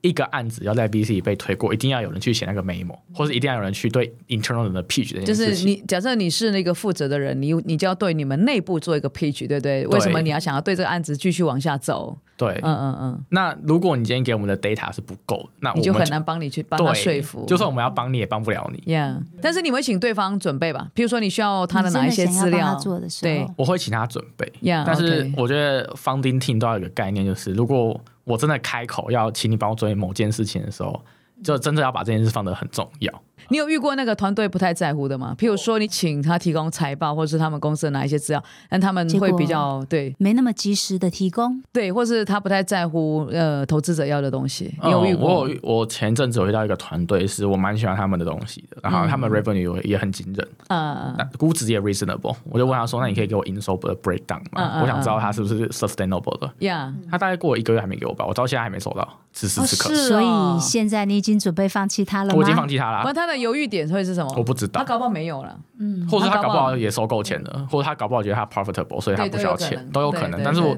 Speaker 3: 一个案子要在 BC 被推过，一定要有人去写那个 memo，或者一定要有人去对 internal 人的 pitch 这件事情。
Speaker 1: 就是你假设你是那个负责的人，你你就要对你们内部做一个 pitch，对不对？对，为什么你要想要对这个案子继续往下走？
Speaker 3: 对，嗯嗯嗯。那如果你今天给我们的 data 是不够，那我们就，
Speaker 1: 你就很难帮你去帮他说服。
Speaker 3: 就算我们要帮你也帮不了你。
Speaker 1: Yeah，但是你会请对方准备吧？比如说你需要他的哪一些资料？
Speaker 2: 做的时候
Speaker 1: 对，
Speaker 3: 我会请他准备。
Speaker 1: Yeah，
Speaker 3: 但是我觉得 founding team 都要有一个概念，就是如果我真的开口要请你帮我做某件事情的时候，就真的要把这件事放得很重要。
Speaker 1: 你有遇过那个团队不太在乎的吗？譬如说，你请他提供财报，或者是他们公司的哪一些资料，但他们会比较对
Speaker 2: 没那么及时的提供，
Speaker 1: 对，或是他不太在乎呃投资者要的东西。你有遇过？
Speaker 3: 嗯、我有我前阵子有遇到一个团队，是我蛮喜欢他们的东西的，然后他们 revenue 也很惊人，嗯，估值也 reasonable。我就问他说：“那你可以给我营收的 breakdown 吗？嗯、我想知道他是不是 sustainable 的。
Speaker 1: ”Yeah，
Speaker 3: 他大概过了一个月还没给我吧，我到现在还没收到，此时此刻。
Speaker 2: 所以现在你已经准备放弃他了吗？
Speaker 3: 我已经放弃他了。
Speaker 1: 他的犹豫点会是什么？
Speaker 3: 我不知道，
Speaker 1: 他搞不好没有了，嗯，
Speaker 3: 或者他搞不好也收够钱了，或者他搞不好觉得他 profitable，所以他不需要钱，都有可能。但是我，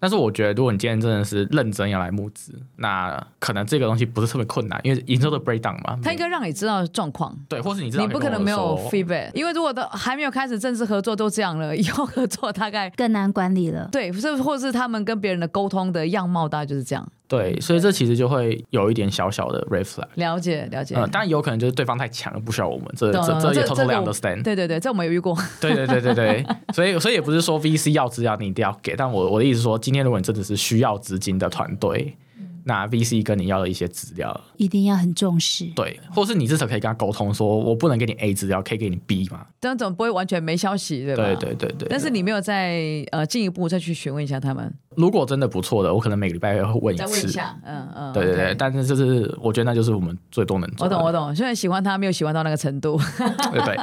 Speaker 3: 但是我觉得，如果你今天真的是认真要来募资，那可能这个东西不是特别困难，因为营收的 breakdown 嘛，
Speaker 1: 他应该让你知道状况，
Speaker 3: 对，或是你知道
Speaker 1: 你不可能没有 feedback，因为如果都还没有开始正式合作都这样了，以后合作大概
Speaker 2: 更难管理了，
Speaker 1: 对，是或是他们跟别人的沟通的样貌大概就是这样。
Speaker 3: 对，所以这其实就会有一点小小的 red flag。
Speaker 1: 了解，了解。
Speaker 3: 嗯，当然有可能就是对方太强了，不需要我们。这这这也 totally understand。
Speaker 1: 对对对，这我们有遇过。
Speaker 3: 对对对对对，所以所以也不是说 VC 要资料你一定要给，但我我的意思是说，今天如果你真的是需要资金的团队。那 VC 跟你要的一些资料，
Speaker 2: 一定要很重视。
Speaker 3: 对，或是你至少可以跟他沟通说，说我不能给你 A 资料，可以给你 B 嘛？
Speaker 1: 这样总不会完全没消息，对吧？
Speaker 3: 对对对对。
Speaker 1: 但是你没有再呃进一步再去询问一下他们。
Speaker 3: 如果真的不错的，我可能每个礼拜会问一次。再问一下，嗯嗯。对对对但是就是我觉得那就是我们最多能做。
Speaker 1: 我懂我懂，虽然喜欢他，没有喜欢到那个程度。
Speaker 3: 对对，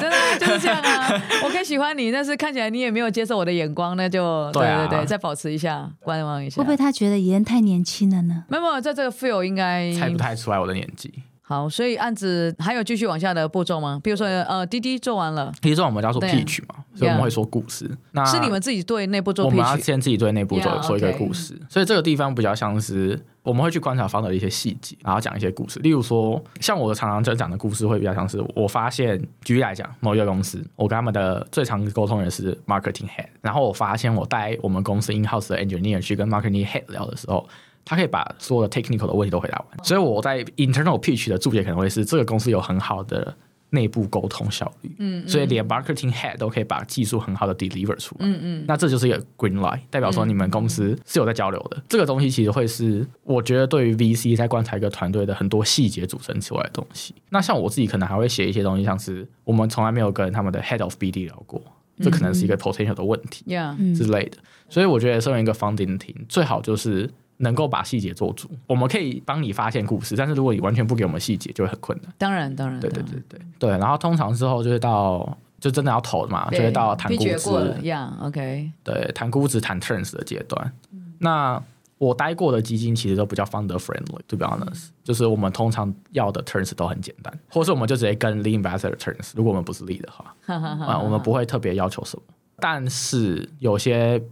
Speaker 1: 真的就是这样啊！我可以喜欢你，但是看起来你也没有接受我的眼光，那就对对对，再保持一下，观望一下。
Speaker 2: 会不会他觉得妍太年轻了呢？
Speaker 1: 没有没有，在这个。feel 应该
Speaker 3: 猜不太出来我的年纪。
Speaker 1: 好，所以案子还有继续往下的步骤吗？比如说，呃，滴滴做完了，
Speaker 3: 滴滴做完我们要做 pitch 嘛，所以我们会说故事。那
Speaker 1: 是你们自己对内部做
Speaker 3: 我们要先自己对内部做说一个故事。所以这个地方比较像是我们会去观察方的一些细节，然后讲一些故事。例如说，像我常常在讲的故事会比较像是我发现，举例来讲，某一个公司，我跟他们的最常沟通的是 marketing head，然后我发现我带我们公司 in house 的 engineer 去跟 marketing head 聊的时候。他可以把所有的 technical 的问题都回答完，所以我在 internal pitch 的注解可能会是这个公司有很好的内部沟通效率。嗯，所以连 marketing head 都可以把技术很好的 deliver 出来。嗯嗯，那这就是一个 green light，代表说你们公司是有在交流的。嗯、这个东西其实会是我觉得对于 VC 在观察一个团队的很多细节组成出来的东西。那像我自己可能还会写一些东西，像是我们从来没有跟他们的 head of BD 聊过，这可能是一个 potential 的问题，嗯之类的。所以我觉得身为一个 founding team，最好就是。能够把细节做足，我们可以帮你发现故事，但是如果你完全不给我们细节，就会很困难。
Speaker 1: 当然，当然，
Speaker 3: 对对对对对。然后通常之后就是到就真的要投的嘛，就会到谈估值
Speaker 1: ，Yeah，OK。
Speaker 3: 对，谈估值、谈 turns 的阶段。那我待过的基金其实都比较 founder friendly，to be honest，就是我们通常要的 turns 都很简单，或是我们就直接跟 lead investor turns，如果我们不是 lead 的话，啊，我们不会特别要求什么。但是有些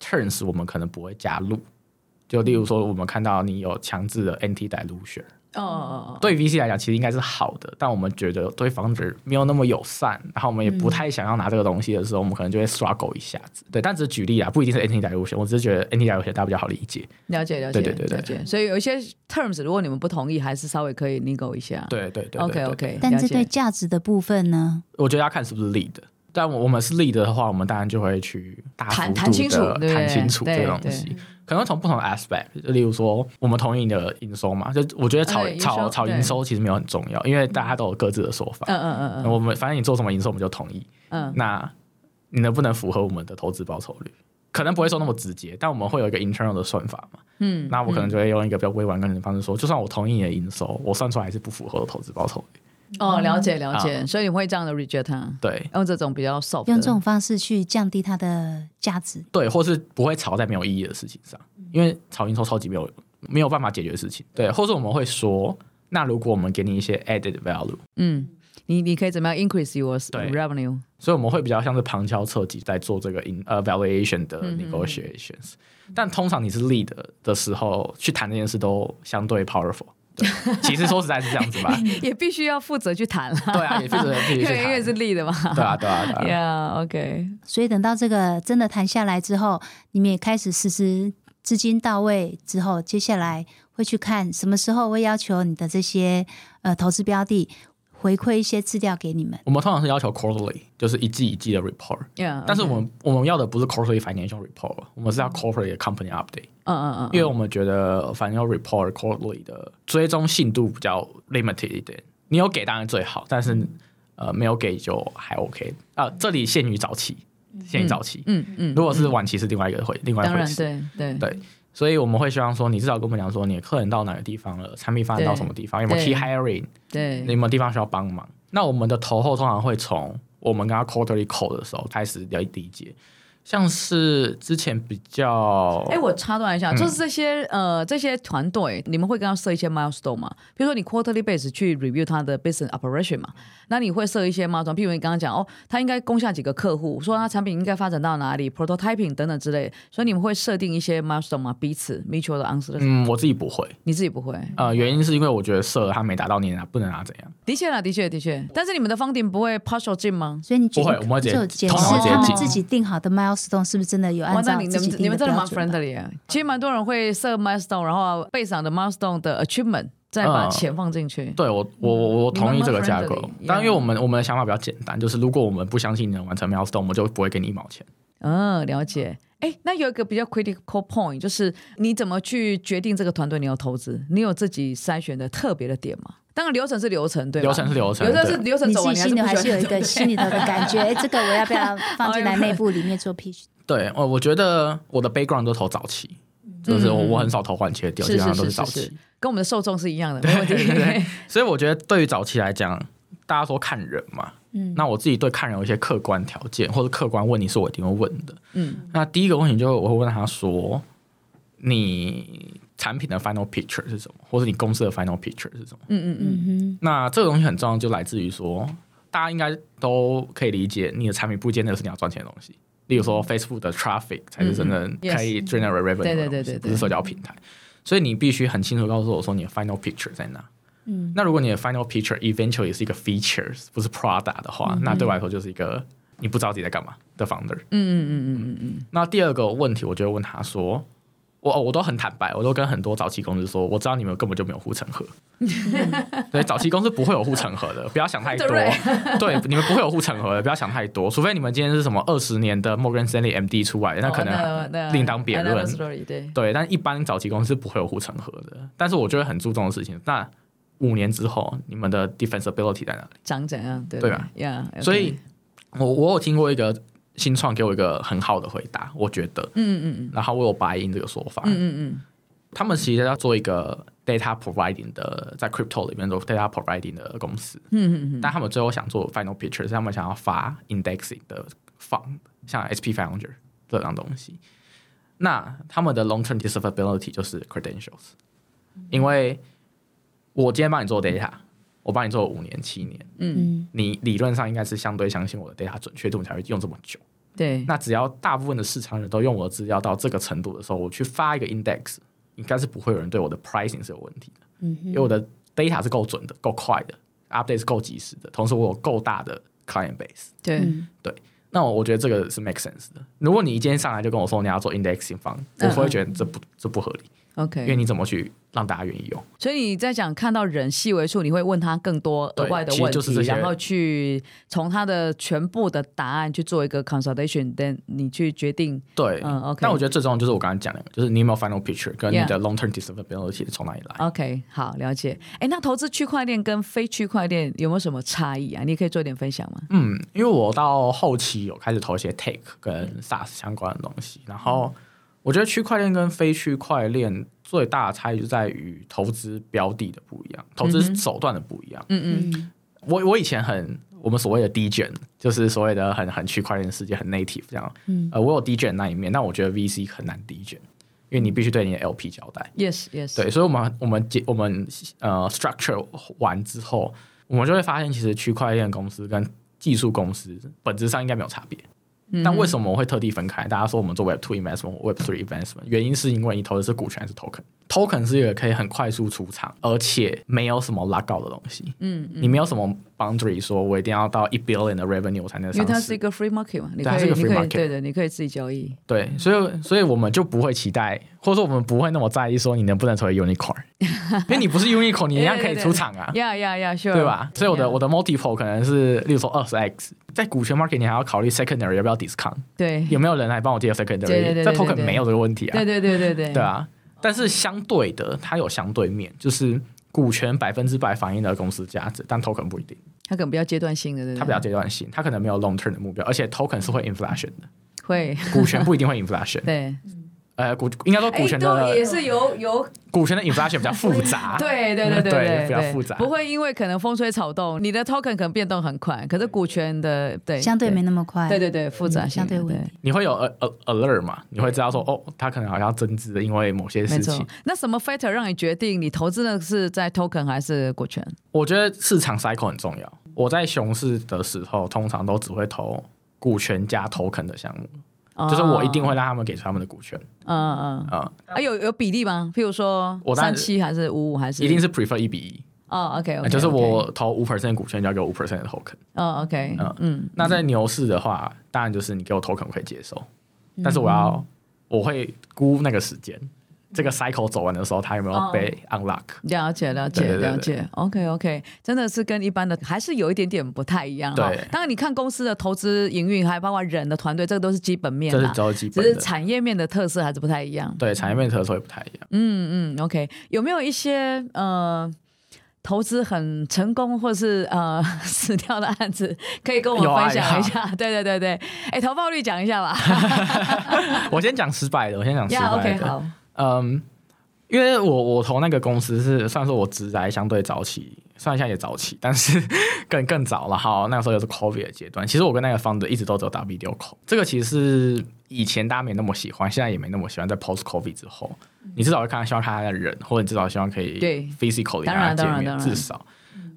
Speaker 3: turns 我们可能不会加入。就例如说，我们看到你有强制的 anti-dilution，哦哦哦，对 VC 来讲其实应该是好的，但我们觉得对 founder 没有那么友善，然后我们也不太想要拿这个东西的时候，嗯、我们可能就会 struggle 一下子。对，但只是举例啊，不一定是 anti-dilution，我只是觉得 anti-dilution 大家比较好理解。
Speaker 1: 了解了解，对对对对，所以有一些 terms 如果你们不同意，还是稍微可以 nego 一下。
Speaker 3: 对对对
Speaker 1: ，OK OK。
Speaker 2: 但这对价值的部分呢？
Speaker 3: 我觉得要看是不是 lead。但我们是 lead 的话，我们当然就会去大幅度的谈清楚，谈清楚这个东西。可能从不同的 aspect，就例如说，我们同意你的营收嘛？就我觉得炒炒炒营收其实没有很重要，因为大家都有各自的说法。嗯嗯嗯嗯，我们反正你做什么营收，我们就同意。嗯。那你能不能符合我们的投资报酬率？可能不会说那么直接，但我们会有一个 internal 的算法嘛。嗯。那我可能就会用一个比较委婉跟你的方式说，就算我同意你的营收，我算出来还是不符合的投资报酬率。
Speaker 1: 哦，了解了解，所以你会这样的 reject 它。
Speaker 3: 对，
Speaker 1: 用这种比较 soft，
Speaker 2: 用这种方式去降低它的价值。
Speaker 3: 对，或是不会吵在没有意义的事情上，因为炒营收超级没有没有办法解决的事情。对，或是我们会说，那如果我们给你一些 added value，
Speaker 1: 嗯，你你可以怎么样 increase your revenue？
Speaker 3: 所以我们会比较像是旁敲侧击在做这个 in 呃 valuation 的 negotiations，但通常你是 lead 的时候去谈这件事都相对 powerful。其实说实在是这样子吧，
Speaker 1: 也必须要负责去谈了。
Speaker 3: 对啊，也负责必须
Speaker 1: 因为是立的嘛。
Speaker 3: 对啊，对啊，对
Speaker 1: 啊。Yeah, OK。
Speaker 2: 所以等到这个真的谈下来之后，你们也开始实施资金到位之后，接下来会去看什么时候会要求你的这些呃投资标的。回馈一些资料给你们。
Speaker 3: 我们通常是要求 quarterly，就是一季一季的 report。
Speaker 1: Yeah, okay.
Speaker 3: 但是我们我们要的不是 quarterly financial report，我们是要 corporate company update。嗯嗯嗯。因为我们觉得 financial report quarterly 的追踪信度比较 limited 一点。你有给当然最好，但是呃没有给就还 OK。啊、呃，这里限于早期，限于早期。嗯嗯。嗯嗯，如果是晚期是另外一个会，另外一回事。
Speaker 1: 对对对。
Speaker 3: 所以我们会希望说，你至少跟我们讲说，你的客人到哪个地方了，产品发展到什么地方，有没有 key hiring，对，有没有地方需要帮忙？那我们的投后通常会从我们跟他 quarterly call 的时候开始了理解。像是之前比较，
Speaker 1: 哎，我插断一下，嗯、就是这些呃这些团队，你们会跟他设一些 milestone 吗？比如说你 quarterly base 去 review 他的 business operation 嘛，那你会设一些 milestone，譬如你刚刚讲哦，他应该攻下几个客户，说他产品应该发展到哪里，prototyping 等等之类，所以你们会设定一些 milestone 吗？彼此 mutual 的 answer？
Speaker 3: 嗯，我自己不会，
Speaker 1: 你自己不会？
Speaker 3: 呃，原因是因为我觉得设了他没达到，你拿不能拿怎样？
Speaker 1: 的确啦，的确的确，但是你们的 funding 不会 partial 进吗？
Speaker 2: 所以你
Speaker 3: 不会，我们会直接
Speaker 2: 检视他们自己定好的 milestone 是不是真的。有按照你们
Speaker 1: 你们真的蛮 friendly 啊！其实蛮多人会设 milestone，然后背上的 milestone 的 achievement 再把钱放进去。
Speaker 3: 对我我我我同意这个架构，但因为我们我们的想法比较简单，就是如果我们不相信你能完成 milestone，我们就不会给你一毛钱。
Speaker 1: 嗯，了解。哎，那有一个比较 critical point，就是你怎么去决定这个团队你要投资？你有自己筛选的特别的点吗？当然流程是流程，对吧？
Speaker 3: 流程是流程，
Speaker 1: 流程是流程走完，
Speaker 2: 你自己心里还是有一个心里头的感觉。这个我要不要放进来内部里面做 pitch？
Speaker 3: 对，我我觉得我的 background 都投早期，就是我我很少投换切的，基本上都是早期，
Speaker 1: 跟我们的受众是一样的，没问题。
Speaker 3: 所以我觉得对于早期来讲，大家说看人嘛，嗯，那我自己对看人有一些客观条件或者客观问题是我一定会问的，嗯，那第一个问题就是我会问他说，你产品的 final picture 是什么，或者你公司的 final picture 是什么？嗯嗯嗯嗯。那这个东西很重要，就来自于说，大家应该都可以理解，你的产品不见得是你要赚钱的东西。例如说，Facebook 的 traffic 才是真的可以 generate revenue 的东西，对对对，不是社交平台。所以你必须很清楚告诉我说，你的 final picture 在哪。嗯，那如果你的 final picture eventually 是一个 features，不是 product 的话，那对我来说就是一个你不知道自己在干嘛的 founder。嗯嗯嗯嗯嗯嗯。那第二个问题，我就问他说，我我都很坦白，我都跟很多早期公司说，我知道你们根本就没有护城河，对，早期公司不会有护城河的，不要想太多。对，你们不会有护城河的，不要想太多，除非你们今天是什么二十年的 Morgan Stanley MD 出来，那可能另当别论。对，对，但一般早期公司不会有护城河的。但是我觉得很注重的事情，那五年之后你们的 defensibility 在哪里？
Speaker 1: 长怎样？对，
Speaker 3: 对吧
Speaker 1: ？Yeah.
Speaker 3: 所以我我有听过一个。新创给我一个很好的回答，我觉得，嗯嗯嗯，然后我有 buy in 这个说法，嗯嗯嗯，他们其实要做一个 data providing 的，在 crypto 里面做 data providing 的公司，嗯嗯嗯，但他们最后想做 final picture，是他们想要发 indexing 的 fund，像 SP founder 这样东西，那他们的 long term discoverability 就是 credentials，因为我今天帮你做 data。我帮你做了五年、七年，嗯，你理论上应该是相对相信我的 data 准确度，你才会用这么久。
Speaker 1: 对，
Speaker 3: 那只要大部分的市场人都用我的资料到这个程度的时候，我去发一个 index，应该是不会有人对我的 pricing 是有问题的。嗯哼，因为我的 data 是够准的、够快的，update 是够及时的，同时我有够大的 client base。
Speaker 1: 对，
Speaker 3: 对，那我我觉得这个是 make sense 的。如果你今天上来就跟我说你要做 indexing 方，我会觉得这不这不合理。
Speaker 1: OK，
Speaker 3: 因为你怎么去让大家愿意用？
Speaker 1: 所以你在讲看到人细微处，你会问他更多额外的问题，然后去从他的全部的答案去做一个 consultation，then 你去决定。
Speaker 3: 对，嗯，OK。但我觉得最重要就是我刚刚讲的，就是你有没有 final picture，跟你的 long term discoverability 从哪里来
Speaker 1: ？OK，好，了解。哎，那投资区块链跟非区块链有没有什么差异啊？你可以做一点分享吗？
Speaker 3: 嗯，因为我到后期有开始投一些 take 跟 SaaS 相关的东西，然后。我觉得区块链跟非区块链最大的差异就在于投资标的的不一样，投资手段的不一样。嗯嗯，我我以前很我们所谓的 degen，就是所谓的很很区块链世界很 native 这样。嗯，呃，我有 degen 那一面，但我觉得 VC 很难 degen，因为你必须对你的 LP 交代。
Speaker 1: Yes yes。对，
Speaker 3: 所以我们我们我们呃 structure 完之后，我们就会发现，其实区块链公司跟技术公司本质上应该没有差别。但为什么我会特地分开？大家说我们做 Web Two Investment、Web Three Investment，原因是因为你投的是股权还是 Token。Token 是一个可以很快速出场，而且没有什么 lockout 的东西。嗯，你没有什么 boundary，说我一定要到一 billion 的 revenue 才能上市。
Speaker 1: 因为它是一个 free market 嘛，它是一个 free market，对的，你可以自己交易。
Speaker 3: 对，所以所以我们就不会期待，或者说我们不会那么在意说你能不能成为 unicorn，因为你不是 unicorn，你一样可以出场啊。
Speaker 1: 呀呀呀，sure，
Speaker 3: 对吧？所以我的我的 multiple 可能是，例如说二十 x，在股权 market 你还要考虑 secondary 要不要 discount，
Speaker 1: 对，
Speaker 3: 有没有人来帮我接 secondary？在 token 没有这个问题啊。
Speaker 1: 对对对对对，
Speaker 3: 对啊。但是相对的，它有相对面，就是股权百分之百反映的公司价值，但 token 不一定。
Speaker 1: 它可能比较阶段性的，对对，
Speaker 3: 它比较阶段性，它可能没有 long term 的目标，而且 token 是会 inflation 的，
Speaker 1: 会
Speaker 3: 股权不一定会 inflation。
Speaker 1: 对。
Speaker 3: 呃，股应该说股权的、
Speaker 1: 欸、也是有有
Speaker 3: 股权的 inflation 比较复杂，
Speaker 1: 对对对对对，
Speaker 3: 比较复杂，
Speaker 1: 不会因为可能风吹草动，你的 token 可能变动很快，可是股权的对
Speaker 2: 相对没那么快，
Speaker 1: 对对对，复杂相对稳定。
Speaker 3: 你会有 alert 嘛？你会知道说哦，它可能好像要增资的，因为某些事情。
Speaker 1: 那什么 factor 让你决定你投资的是在 token 还是股权？
Speaker 3: 我觉得市场 cycle 很重要。我在熊市的时候，通常都只会投股权加 token 的项目。就是我一定会让他们给出他们的股权，
Speaker 1: 嗯嗯嗯，啊有有比例吗？譬如说三七还是五五还是？
Speaker 3: 一定是 prefer 一比一。
Speaker 1: 哦，OK OK，
Speaker 3: 就是我投五 percent 股权，就要给我五 percent 的 token。
Speaker 1: 哦，OK，嗯嗯。
Speaker 3: 那在牛市的话，当然就是你给我 token 我可以接受，但是我要我会估那个时间。这个 cycle 走完的时候，它有没有被 unlock？
Speaker 1: 了解，了解，了解。OK，OK，、okay, okay. 真的是跟一般的还是有一点点不太一样。对，当然你看公司的投资营运，还包括人的团队，这个都是基本面。
Speaker 3: 这是都基本。
Speaker 1: 只是产业面的特色还是不太一样。
Speaker 3: 对，产业面的特色也不太一样。
Speaker 1: 嗯嗯，OK，有没有一些呃投资很成功或是呃死掉的案子，可以跟我们分享一下？啊、对对对对，哎，投报率讲一下吧。
Speaker 3: 我先讲失败的，我先讲失败的。
Speaker 1: Yeah, OK，好。
Speaker 3: 嗯，因为我我投那个公司是算说我职来相对早期，虽然现在也早期，但是 更更早了。好，那个时候又是 COVID 的阶段。其实我跟那个 founder 一直都只有打 video call。这个其实是以前大家没那么喜欢，现在也没那么喜欢。在 post COVID 之后，你至少会看到希望看他的人，或者你至少希望可以 physically 跟他见面，至少。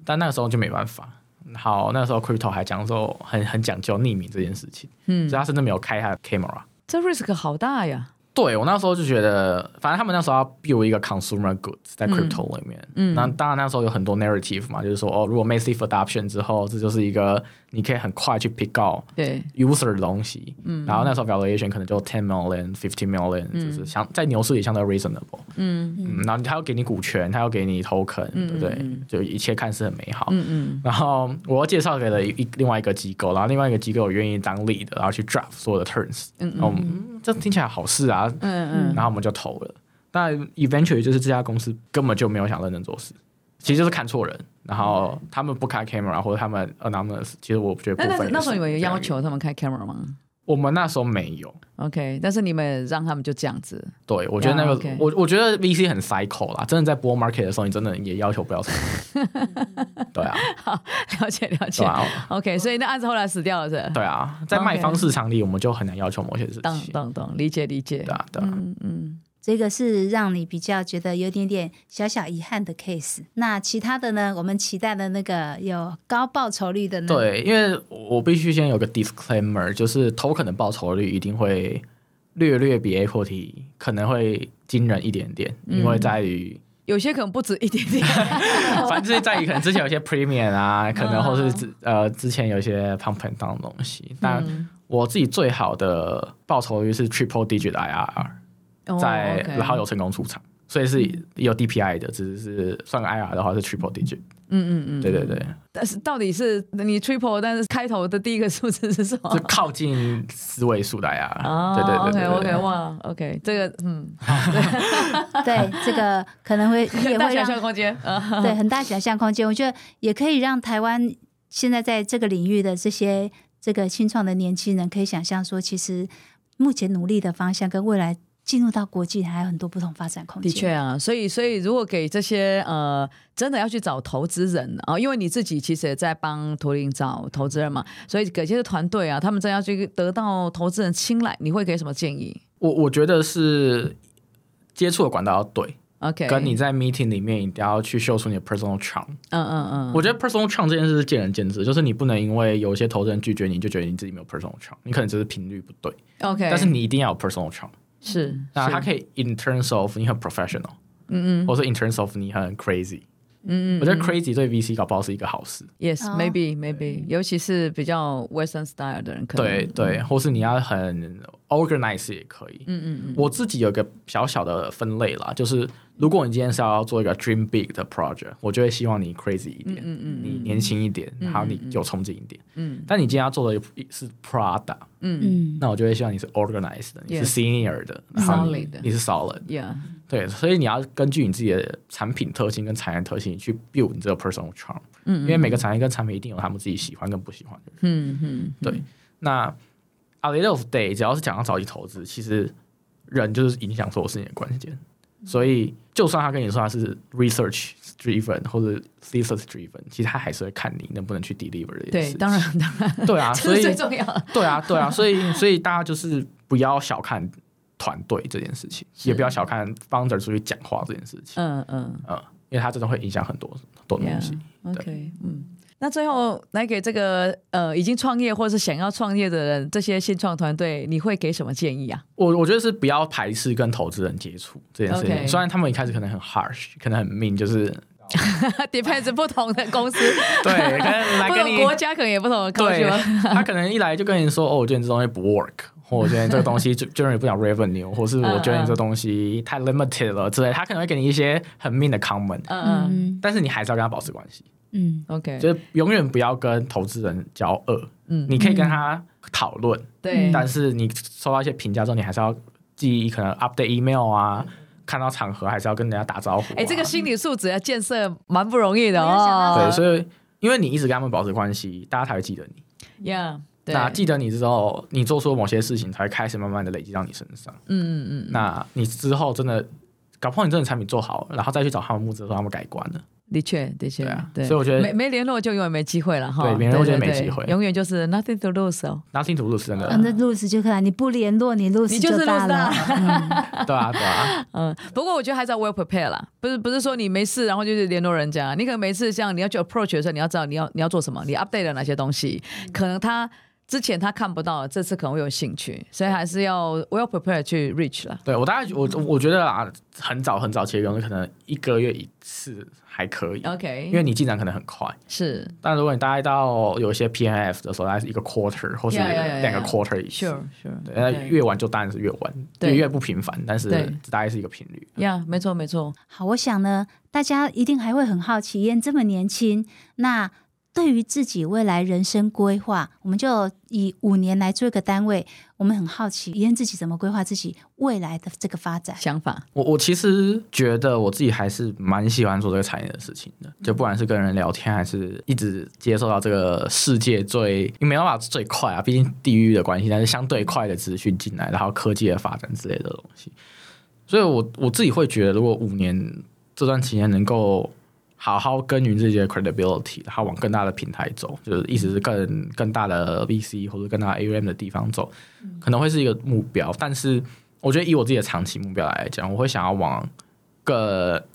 Speaker 3: 但那个时候就没办法。好，那个时候 crypto 还讲说很很讲究匿名这件事情，嗯，所以他甚至没有开他的 camera。
Speaker 1: 这 risk 好大呀。
Speaker 3: 对，我那时候就觉得，反正他们那时候要 build 一个 consumer goods 在 crypto 里面，嗯，那当然那时候有很多 narrative 嘛，就是说哦，如果 massive adoption 之后，这就是一个你可以很快去 pick out
Speaker 1: 对。
Speaker 3: user 的东西，嗯，然后那时候 valuation 可能就 ten million、fifteen million，就是相在牛市里相对 reasonable，嗯嗯，然后他要给你股权，他要给你 token，对不对？就一切看似很美好，嗯嗯，然后我要介绍给了一另外一个机构，然后另外一个机构我愿意当 lead，然后去 draft 所有的 terms，嗯嗯，这听起来好事啊，嗯嗯，然后我们就投了，但 eventually 就是这家公司根本就没有想认真做事。其实就是看错人，然后他们不开 camera 或者他们 anonymous，其实我觉得不分。
Speaker 1: 那时候你们有要求他们开 camera 吗？
Speaker 3: 我们那时候没有。
Speaker 1: OK，但是你们让他们就这样子。
Speaker 3: 对，我觉得那个 yeah. 我我觉得 VC 很 cycle 啦，真的在 bull market 的时候，你真的也要求不要什么。对啊。好，
Speaker 1: 了解了解。啊、OK，所以那案子后来死掉了是？
Speaker 3: 对啊，在卖方市场里，我们就很难要求某些事情。懂
Speaker 1: 懂懂，理解理解。
Speaker 3: 对啊对啊。
Speaker 2: 嗯嗯。这个是让你比较觉得有点点小小遗憾的 case。那其他的呢？我们期待的那个有高报酬率的呢？
Speaker 3: 对，因为我必须先有个 disclaimer，就是 token 的报酬率一定会略略比 equity 可能会惊人一点点，嗯、因为在于
Speaker 1: 有些可能不止一点点，
Speaker 3: 反正在于可能之前有些 premium 啊，可能或是之呃之前有一些 pump and dump 的东西。但我自己最好的报酬率是 triple digit IRR。在然后有成功出场，所以是有 DPI 的，只是算个 IR 的话是 triple digit。嗯嗯嗯，对对对。
Speaker 1: 但是到底是你 triple，但是开头的第一个数字是什么？
Speaker 3: 是靠近四位数的 IR。
Speaker 1: 哦，对对对 OK OK 哇，OK 这个嗯，
Speaker 2: 对这个可能会 也会让
Speaker 1: 想象空间，
Speaker 2: 对很大想象空间。我觉得也可以让台湾现在在这个领域的这些这个新创的年轻人可以想象说，其实目前努力的方向跟未来。进入到国际还有很多不同发展空间。
Speaker 1: 的确啊，所以所以如果给这些呃真的要去找投资人啊，因为你自己其实也在帮图灵找投资人嘛，所以给这些团队啊，他们真要去得到投资人青睐，你会给什么建议？
Speaker 3: 我我觉得是接触的管道要对
Speaker 1: ，OK，
Speaker 3: 跟你在 meeting 里面一定要去秀出你的 personal charm。
Speaker 1: 嗯嗯嗯，
Speaker 3: 我觉得 personal charm 这件事是见仁见智，就是你不能因为有些投资人拒绝你就觉得你自己没有 personal charm，你可能只是频率不对
Speaker 1: ，OK，
Speaker 3: 但是你一定要有 personal charm。
Speaker 1: 是，
Speaker 3: 那它可以 in terms of 你很 professional，嗯嗯，或者 in terms of 你很 crazy，嗯嗯，我觉得 crazy 对 VC 搞不好是一个好事。
Speaker 1: Yes，maybe maybe，尤其是比较 Western style 的人，可能
Speaker 3: 对对，或是你要很 organize 也可以。嗯嗯嗯，我自己有个小小的分类啦，就是。如果你今天是要做一个 dream big 的 project，我就会希望你 crazy 一点，嗯嗯嗯、你年轻一点，然后你有冲劲一点。嗯、但你今天要做的是 Prada，嗯、那我就会希望你是 organized 的，嗯、你是 senior 的，然后你，你是 solid。Yeah. 对，所以你要根据你自己的产品特性跟产业特性去 build 你这个 personal charm。嗯、因为每个产业跟产品一定有他们自己喜欢跟不喜欢的人。嗯嗯、对。那 at the end of day，只要是讲到早期投资，其实人就是影响所有事情的关键。所以，就算他跟你说他是 research driven 或者 thesis driven，其实他还是会看你能不能去 deliver 这
Speaker 1: 件事。对，当然，当然，
Speaker 3: 对啊，所以
Speaker 1: 最重要。
Speaker 3: 对啊，对啊，所以，所以大家就是不要小看团队这件事情，也不要小看 founder 出去讲话这件事情。嗯嗯嗯，因为他真的会影响很多很多东西。
Speaker 1: OK，嗯。那最后来给这个呃已经创业或者是想要创业的人，这些新创团队，你会给什么建议啊？
Speaker 3: 我我觉得是不要排斥跟投资人接触这件事情。虽然他们一开始可能很 harsh，可能很 mean，就是
Speaker 1: depends 不同的公司，
Speaker 3: 对，可能来跟你
Speaker 1: 国家可能也不同的公司。对，
Speaker 3: 他可能一来就跟你说，哦，我觉得你这东西不 work，或我觉得这个东西就就让你不讲 revenue，或是我觉得你这东西太 limited 了之类，他可能会给你一些很 mean 的 comment。嗯嗯，但是你还是要跟他保持关系。
Speaker 1: 嗯，OK，
Speaker 3: 就是永远不要跟投资人交恶。嗯，你可以跟他讨论，
Speaker 1: 对，
Speaker 3: 但是你收到一些评价之后，你还是要记忆，可能 update email 啊，看到场合还是要跟人家打招呼。
Speaker 1: 哎，这个心理素质要建设蛮不容易的哦。
Speaker 3: 对，所以因为你一直跟他们保持关系，大家才会记得你。
Speaker 1: Yeah，
Speaker 3: 那记得你之后，你做出某些事情，才会开始慢慢的累积到你身上。嗯嗯嗯。那你之后真的搞不好你真的产品做好，然后再去找他们募资的时候，他们改观了。
Speaker 1: 的确，的确，
Speaker 3: 对，所以我觉得
Speaker 1: 没没联络就永远没机会了哈。
Speaker 3: 对，没联络就没机会，
Speaker 1: 永远就是 nothing to lose 哦。
Speaker 3: nothing to lose 真的。
Speaker 2: 那 lose 就可能你不联络，你 lose 你就大了。
Speaker 3: 对啊，对啊。
Speaker 1: 嗯，不过我觉得还是要 well prepare 啦，不是不是说你没事然后就是联络人家，你可能每次像你要去 approach 的时候，你要知道你要你要做什么，你 update 了哪些东西，可能他。之前他看不到，这次可能会有兴趣，所以还是要 well prepared 去 reach 了。
Speaker 3: 对我大概我我觉得啊，很早很早期的可能一个月一次还可以
Speaker 1: ，OK，
Speaker 3: 因为你进展可能很快。
Speaker 1: 是，
Speaker 3: 但如果你大概到有一些 PNF 的时候，大概是一个 quarter 或是两个 quarter 以上
Speaker 1: sure sure，
Speaker 3: 对，那越晚就当然是越晚，对越不频繁，但是大概是一个频率。
Speaker 1: 呀，没错没错。
Speaker 2: 好，我想呢，大家一定还会很好奇，燕这么年轻，那。对于自己未来人生规划，我们就以五年来做一个单位。我们很好奇，妍自己怎么规划自己未来的这个发展
Speaker 1: 想法？
Speaker 3: 我我其实觉得我自己还是蛮喜欢做这个产业的事情的，就不管是跟人聊天，还是一直接受到这个世界最你没办法最快啊，毕竟地域的关系，但是相对快的资讯进来，然后科技的发展之类的东西。所以我我自己会觉得，如果五年这段期间能够。好好耕耘自己的 credibility，然后往更大的平台走，就是意思是更更大的 VC 或者更大的 AUM 的地方走，可能会是一个目标。但是我觉得以我自己的长期目标来讲，我会想要往更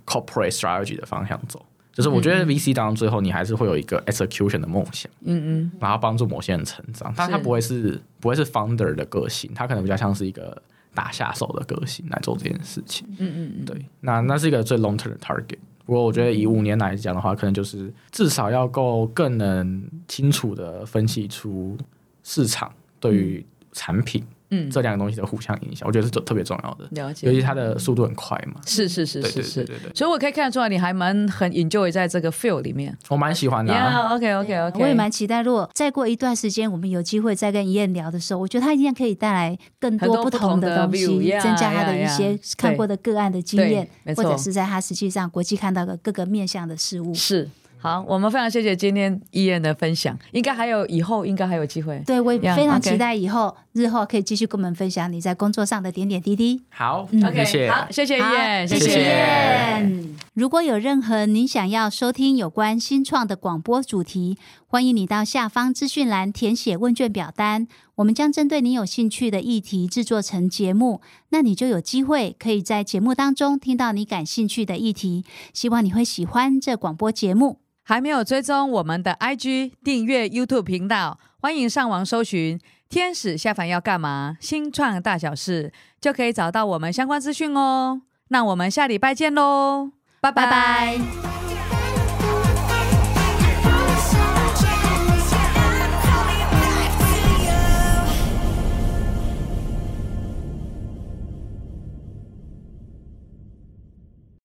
Speaker 3: corporate strategy 的方向走。就是我觉得 VC 当中最后你还是会有一个 execution 的梦想，嗯嗯，然后帮助某些人成长，但他不会是不会是 founder 的个性，他可能比较像是一个打下手的个性来做这件事情。嗯嗯嗯，对，那那是一个最 long term 的 target。不过我觉得以五年来讲的话，可能就是至少要够更能清楚的分析出市场对于产品。嗯，这两个东西的互相影响，我觉得是特别重要的。
Speaker 1: 了解，
Speaker 3: 尤其它的速度很快嘛。
Speaker 1: 是是是是是，所以我可以看得出来，你还蛮很 enjoy 在这个 field 里面。
Speaker 3: 我蛮喜欢的。
Speaker 1: Yeah，OK OK OK。
Speaker 2: 我也蛮期待，如果再过一段时间，我们有机会再跟燕聊的时候，我觉得他一样可以带来更多不同的东西，增加他的一些看过的个案的经验，或者是在他实际上国际看到的各个面向的事物。
Speaker 1: 是。好，我们非常谢谢今天妍的分享，应该还有以后，应该还有机会。
Speaker 2: 对，我也非常期待以后.日后可以继续跟我们分享你在工作上的点点滴滴。
Speaker 3: 好、嗯、，OK，谢谢，
Speaker 1: 好，谢谢妍，谢谢。
Speaker 2: 谢谢。如果有任何您想要收听有关新创的广播主题，欢迎你到下方资讯栏填写问卷表单，我们将针对你有兴趣的议题制作成节目，那你就有机会可以在节目当中听到你感兴趣的议题。希望你会喜欢这广播节目。
Speaker 1: 还没有追踪我们的 IG 订阅 YouTube 频道，欢迎上网搜寻“天使下凡要干嘛”新创大小事，就可以找到我们相关资讯哦。那我们下礼拜见喽，拜拜。拜拜。